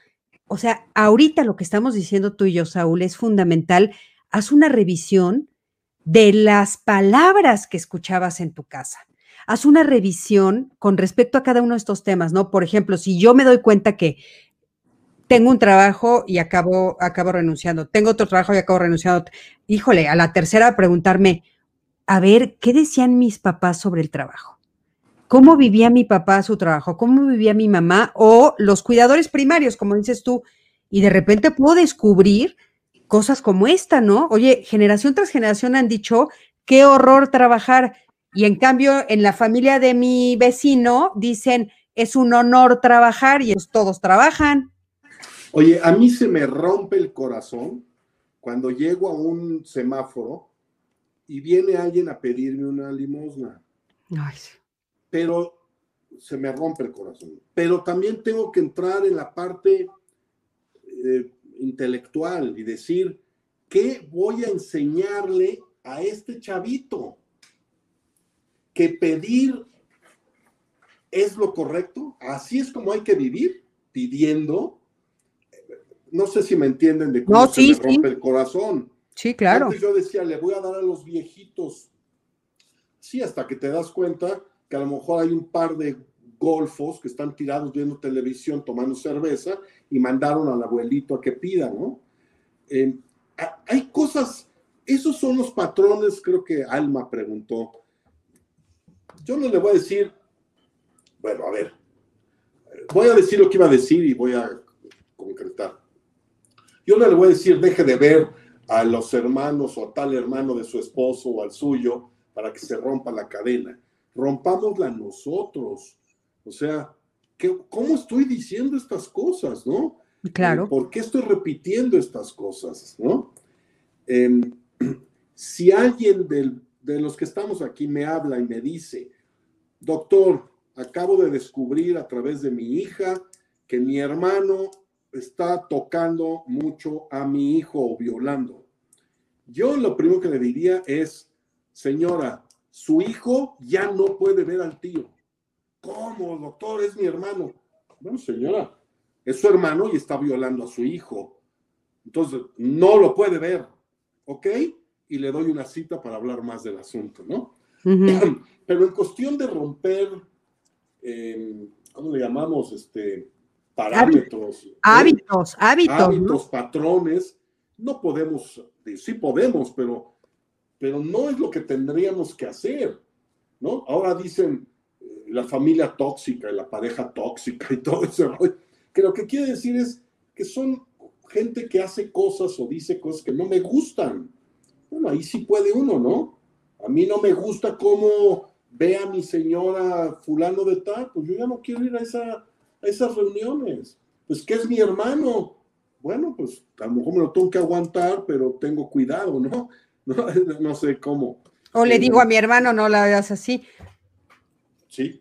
O sea, ahorita lo que estamos diciendo tú y yo, Saúl, es fundamental. Haz una revisión de las palabras que escuchabas en tu casa. Haz una revisión con respecto a cada uno de estos temas, ¿no? Por ejemplo, si yo me doy cuenta que tengo un trabajo y acabo, acabo renunciando, tengo otro trabajo y acabo renunciando, híjole, a la tercera preguntarme, a ver, ¿qué decían mis papás sobre el trabajo? ¿Cómo vivía mi papá su trabajo? ¿Cómo vivía mi mamá? O los cuidadores primarios, como dices tú, y de repente puedo descubrir cosas como esta, ¿no? Oye, generación tras generación han dicho, qué horror trabajar. Y en cambio, en la familia de mi vecino dicen, es un honor trabajar y todos trabajan. Oye, a mí se me rompe el corazón cuando llego a un semáforo y viene alguien a pedirme una limosna. Pero se me rompe el corazón. Pero también tengo que entrar en la parte eh, intelectual y decir, ¿qué voy a enseñarle a este chavito? Que pedir es lo correcto, así es como hay que vivir, pidiendo. No sé si me entienden de cómo se me rompe el corazón. Sí, claro. yo decía, le voy a dar a los viejitos. Sí, hasta que te das cuenta que a lo mejor hay un par de golfos que están tirados viendo televisión, tomando cerveza y mandaron al abuelito a que pida, ¿no? Eh, hay cosas, esos son los patrones, creo que Alma preguntó. Yo no le voy a decir, bueno, a ver, voy a decir lo que iba a decir y voy a concretar. Yo no le voy a decir, deje de ver a los hermanos o a tal hermano de su esposo o al suyo para que se rompa la cadena. Rompámosla nosotros. O sea, ¿cómo estoy diciendo estas cosas, no? Claro. Eh, ¿Por qué estoy repitiendo estas cosas, no? Em, si alguien de los que estamos aquí me habla y me dice, doctor, acabo de descubrir a través de mi hija que mi hermano está tocando mucho a mi hijo o violando. Yo lo primero que le diría es, señora, su hijo ya no puede ver al tío. ¿Cómo, doctor? Es mi hermano. Bueno, señora, es su hermano y está violando a su hijo. Entonces, no lo puede ver. ¿Ok? Y le doy una cita para hablar más del asunto, ¿no? Pero en cuestión de romper, eh, ¿cómo le llamamos? Este, parámetros. ¿eh? Hábitos, hábitos. Hábitos, patrones. No podemos, sí podemos, pero, pero no es lo que tendríamos que hacer, ¿no? Ahora dicen eh, la familia tóxica y la pareja tóxica y todo eso, que lo que quiere decir es que son gente que hace cosas o dice cosas que no me gustan. Bueno, ahí sí puede uno, ¿no? A mí no me gusta cómo ve a mi señora fulano de tal, pues yo ya no quiero ir a esa esas reuniones. Pues que es mi hermano. Bueno, pues a lo mejor me lo tengo que aguantar, pero tengo cuidado, ¿no? No, sé cómo. O le digo a mi hermano, no la veas así. Sí.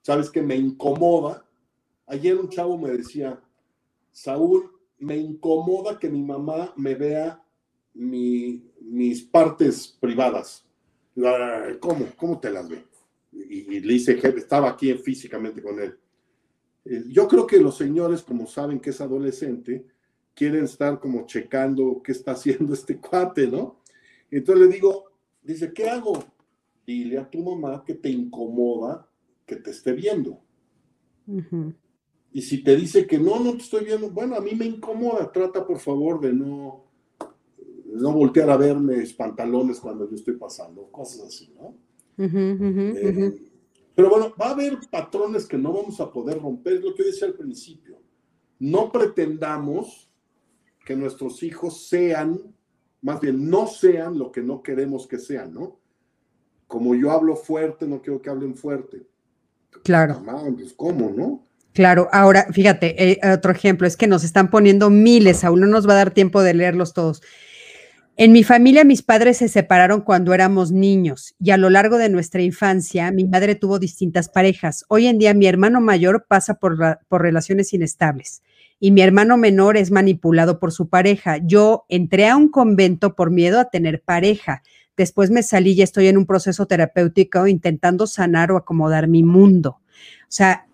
¿Sabes que me incomoda? Ayer un chavo me decía, Saúl, me incomoda que mi mamá me vea mis partes privadas. ¿Cómo? ¿Cómo te las ve? Y, y le hice, estaba aquí físicamente con él. Eh, yo creo que los señores, como saben que es adolescente, quieren estar como checando qué está haciendo este cuate, ¿no? Entonces le digo, dice, ¿qué hago? Dile a tu mamá que te incomoda que te esté viendo. Y si te dice que no, no te estoy viendo, bueno, a mí me incomoda, trata por favor de no, no voltear a verme pantalones cuando yo estoy pasando, cosas así, ¿no? Eh, pero bueno, va a haber patrones que no vamos a poder romper, es lo que decía al principio. No pretendamos que nuestros hijos sean, más bien no sean lo que no queremos que sean, ¿no? Como yo hablo fuerte, no quiero que hablen fuerte. Claro. pues ¿cómo, no? Claro, ahora fíjate, eh, otro ejemplo es que nos están poniendo miles, aún no nos va a dar tiempo de leerlos todos. En mi familia mis padres se separaron cuando éramos niños y a lo largo de nuestra infancia mi madre tuvo distintas parejas. Hoy en día mi hermano mayor pasa por, relaciones inestables y mi hermano menor es manipulado por su pareja. Yo entré a un convento por miedo a tener pareja. Después me salí y estoy en un proceso terapéutico intentando sanar o acomodar mi mundo. O sea,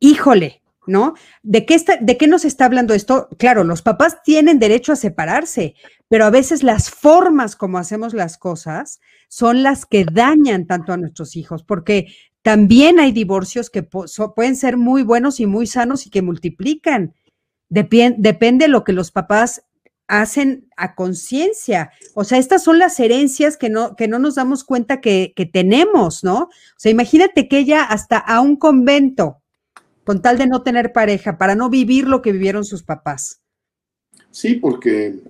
híjole, ¿no? ¿De qué, está, ¿De qué nos está hablando esto? Claro, los papás tienen derecho a separarse, pero a veces las formas como hacemos las cosas son las que dañan tanto a nuestros hijos, porque también hay divorcios que pueden ser muy buenos y muy sanos y que multiplican. depende de lo que los papás hacen a conciencia. O sea, estas son las herencias que no, que no nos damos cuenta que, que tenemos, ¿no? O sea, imagínate que ella hasta a un convento con tal de no tener pareja, para no vivir lo que vivieron sus papás. Sí, porque,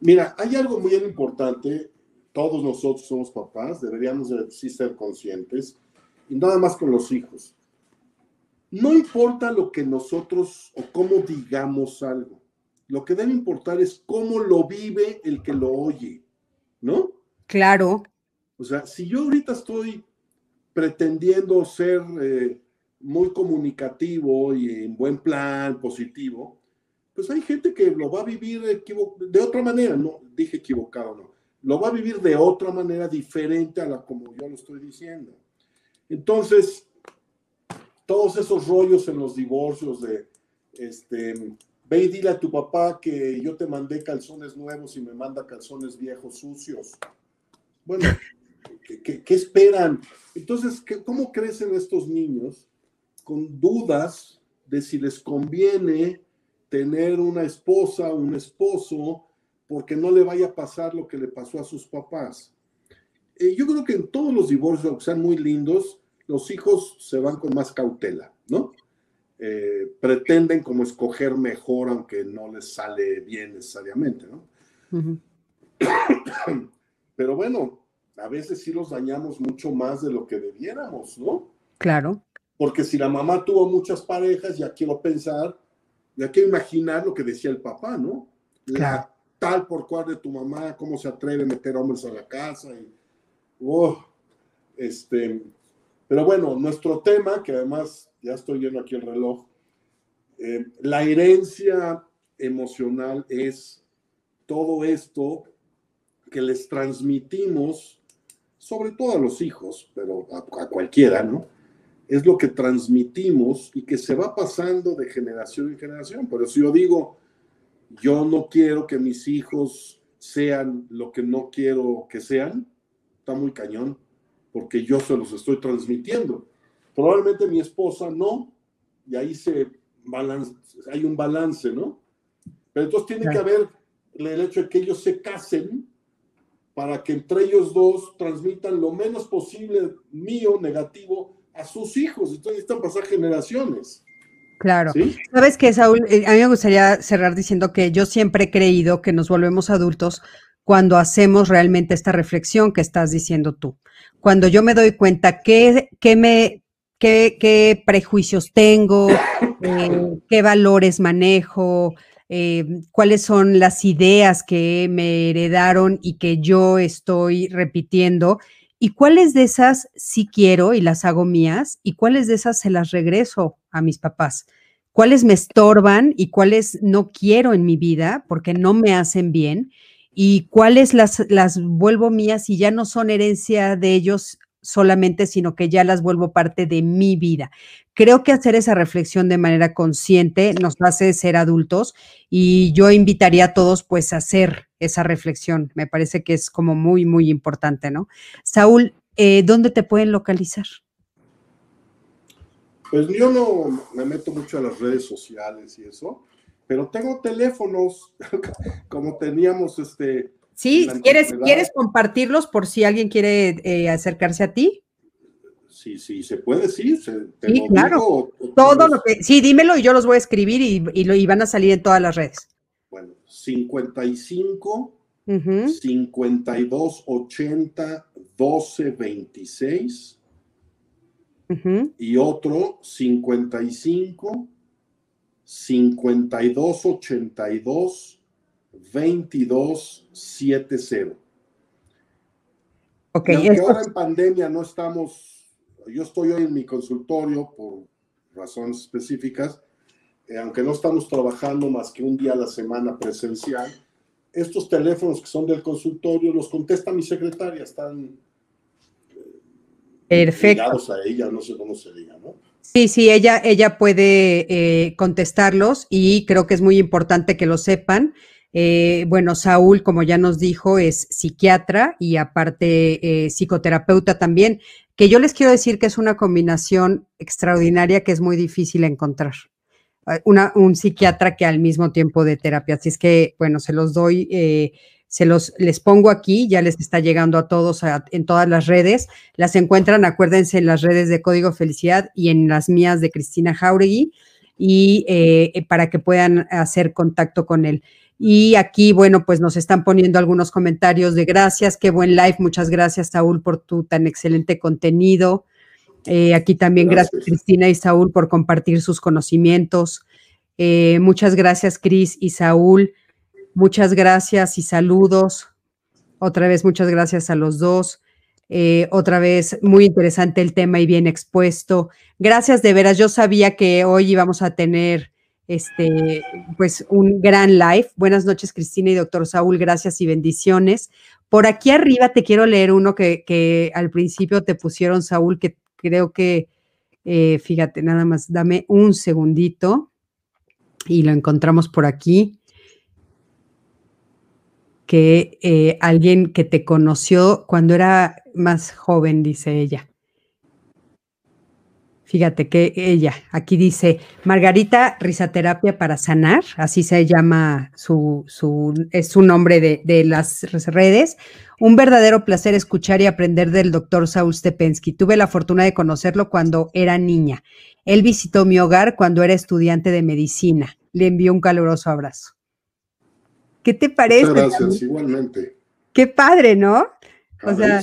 mira, hay algo muy importante, todos nosotros somos papás, deberíamos de, sí ser conscientes, y nada más con los hijos. No importa lo que nosotros o cómo digamos algo, lo que debe importar es cómo lo vive el que lo oye, ¿no? Claro. O sea, si yo ahorita estoy pretendiendo ser... Eh, muy comunicativo y en buen plan, positivo, pues hay gente que lo va a vivir de otra manera, no dije equivocado, no, lo va a vivir de otra manera diferente a la como yo lo estoy diciendo. Entonces, todos esos rollos en los divorcios de, este, ve y dile a tu papá que yo te mandé calzones nuevos y me manda calzones viejos sucios. Bueno, ¿qué, qué esperan? Entonces, ¿cómo crecen estos niños? Con dudas de si les conviene tener una esposa, un esposo, porque no le vaya a pasar lo que le pasó a sus papás. Eh, yo creo que en todos los divorcios, aunque sean muy lindos, los hijos se van con más cautela, ¿no? Eh, pretenden como escoger mejor, aunque no les sale bien necesariamente, ¿no? Pero bueno, a veces sí los dañamos mucho más de lo que debiéramos, ¿no? Claro. Porque si la mamá tuvo muchas parejas, ya quiero pensar, ya quiero imaginar lo que decía el papá, ¿no? La tal por cual de tu mamá, cómo se atreve a meter hombres a la casa y, oh, este, pero bueno, nuestro tema, que además ya estoy viendo aquí el reloj, eh, la herencia emocional es todo esto que les transmitimos, sobre todo a los hijos, pero a cualquiera, ¿no? Es lo que transmitimos y que se va pasando de generación en generación. Por eso yo digo, yo no quiero que mis hijos sean lo que no quiero que sean, está muy cañón, porque yo se los estoy transmitiendo. Probablemente mi esposa no, y ahí se balance, hay un balance, ¿no? Pero entonces tiene que haber el hecho de que ellos se casen para que entre ellos dos transmitan lo menos posible mío negativo a sus hijos. Entonces necesitan pasar generaciones. Claro. Sabes que, Saúl, eh, a mí me gustaría cerrar diciendo que yo siempre he creído que nos volvemos adultos cuando hacemos realmente esta reflexión que estás diciendo tú. Cuando yo me doy cuenta qué, qué me, qué, qué, prejuicios tengo, eh, qué valores manejo, eh, cuáles son las ideas que me heredaron y que yo estoy repitiendo y cuáles de esas sí quiero y las hago mías y cuáles de esas se las regreso a mis papás. Cuáles me estorban y cuáles no quiero en mi vida porque no me hacen bien y cuáles las, las vuelvo mías y ya no son herencia de ellos solamente, sino que ya las vuelvo parte de mi vida. Creo que hacer esa reflexión de manera consciente nos hace ser adultos y yo invitaría a todos pues a hacer esa reflexión. Me parece que es como muy, muy importante, ¿no? Saúl, eh, ¿dónde te pueden localizar? Pues yo no me meto mucho a las redes sociales y eso, pero tengo teléfonos como teníamos este. Sí, ¿quieres, ¿quieres compartirlos por si alguien quiere eh, acercarse a ti? Sí, sí, se puede, sí. sí, claro. Todo lo que, sí, dímelo y yo los voy a escribir y, y, van a salir en todas las redes. Bueno, 55, 52, 80, 12, 26. Y otro 55, 5282 2270. Ok, y aunque ahora en pandemia no estamos, yo estoy hoy en mi consultorio por razones específicas, eh, aunque no estamos trabajando más que un día a la semana presencial, estos teléfonos que son del consultorio los contesta mi secretaria, están eh, ligados a ella, no sé cómo se diga, ¿no? Sí, sí, ella, ella puede eh, contestarlos y creo que es muy importante que lo sepan. Bueno, Saúl, como ya nos dijo, es psiquiatra y aparte psicoterapeuta también, que yo les quiero decir que es una combinación extraordinaria que es muy difícil encontrar un psiquiatra que al mismo tiempo de terapia. Así es que, bueno, se los doy, eh, se los les pongo aquí, ya les está llegando a todos en todas las redes. Las encuentran, acuérdense, en las redes de Código Felicidad y en las mías de Cristina Jauregui, y eh, para que puedan hacer contacto con él. Y aquí, bueno, pues nos están poniendo algunos comentarios de gracias, qué buen live, muchas gracias, Saúl, por tu tan excelente contenido. Eh, aquí también gracias. Cristina y Saúl por compartir sus conocimientos. Eh, muchas gracias Cris y Saúl. Muchas gracias y saludos. Otra vez muchas gracias a los dos. Eh, otra vez muy interesante el tema y bien expuesto. Gracias de veras. Yo sabía que hoy íbamos a tener este, pues un gran live. Buenas noches, Cristina y doctor Saúl. Gracias y bendiciones. Por aquí arriba te quiero leer uno que, al principio te pusieron, Saúl, que creo que, eh, fíjate, nada más, dame un segundito y lo encontramos por aquí. Que eh, alguien que te conoció cuando era más joven, dice ella. Fíjate que ella, aquí dice, Margarita Risaterapia para Sanar, así se llama su, su es su nombre de, de, las redes. Un verdadero placer escuchar y aprender del doctor Saúl Stepensky. Tuve la fortuna de conocerlo cuando era niña. Él visitó mi hogar cuando era estudiante de medicina. Le envío un caluroso abrazo. ¿Qué te parece? gracias, igualmente. Qué padre, ¿no? O sea,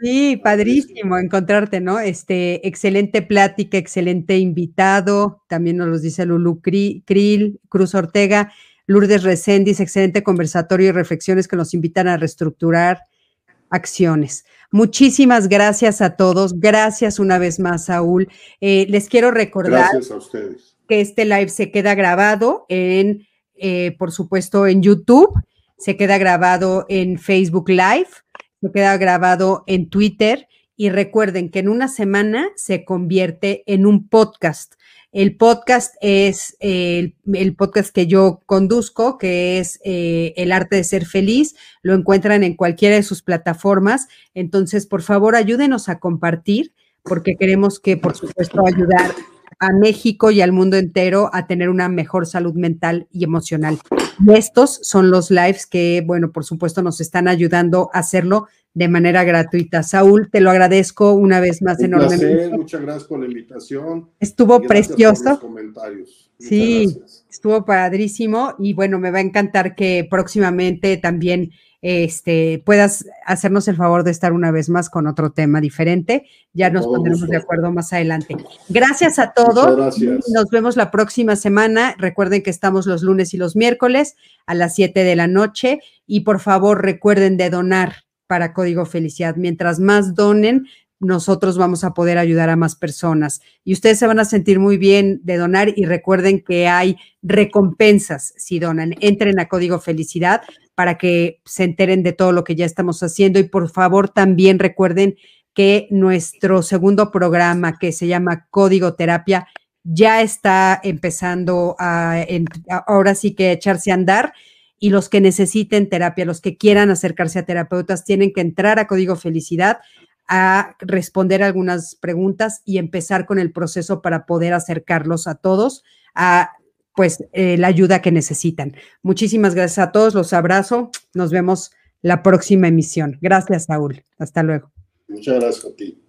Sí, padrísimo encontrarte, ¿no? Este, excelente plática, excelente invitado. También nos lo dice Lulu Krill, Cruz Ortega, Lourdes Recendis, excelente conversatorio y reflexiones que nos invitan a reestructurar acciones. Muchísimas gracias a todos. Gracias una vez más, Saúl. Eh, les quiero recordar que este live se queda grabado en, eh, por supuesto, en YouTube, se queda grabado en Facebook Live se queda grabado en Twitter y recuerden que en una semana se convierte en un podcast. El podcast es el, podcast que yo conduzco, que es eh, El arte de ser feliz. Lo encuentran en cualquiera de sus plataformas. Entonces, por favor, ayúdenos a compartir, porque queremos que, por supuesto, ayudar a México y al mundo entero a tener una mejor salud mental y emocional. Y estos son los lives que, bueno, por supuesto, nos están ayudando a hacerlo de manera gratuita. Saúl, te lo agradezco una vez más enormemente. muchas gracias por la invitación. Estuvo precioso. comentarios. sí, estuvo padrísimo y bueno, me va a encantar que próximamente también este, puedas hacernos el favor de estar una vez más con otro tema diferente. Ya nos pondremos de acuerdo más adelante. Gracias a todos. Nos vemos la próxima semana. Recuerden que estamos los lunes y los miércoles a las 7 de la noche y por favor recuerden de donar para Código Felicidad. Mientras más donen, nosotros vamos a poder ayudar a más personas. Y ustedes se van a sentir muy bien de donar y recuerden que hay recompensas si donan. Entren a Código Felicidad para que se enteren de todo lo que ya estamos haciendo y por favor también recuerden que nuestro segundo programa que se llama Código Terapia ya está empezando a, ahora sí que echarse a andar y los que necesiten terapia, los que quieran acercarse a terapeutas, tienen que entrar a Código Felicidad a responder algunas preguntas y empezar con el proceso para poder acercarlos a todos a pues eh, la ayuda que necesitan. Muchísimas gracias a todos, los abrazo, nos vemos la próxima emisión. Gracias, Saúl. Hasta luego. Muchas gracias a ti.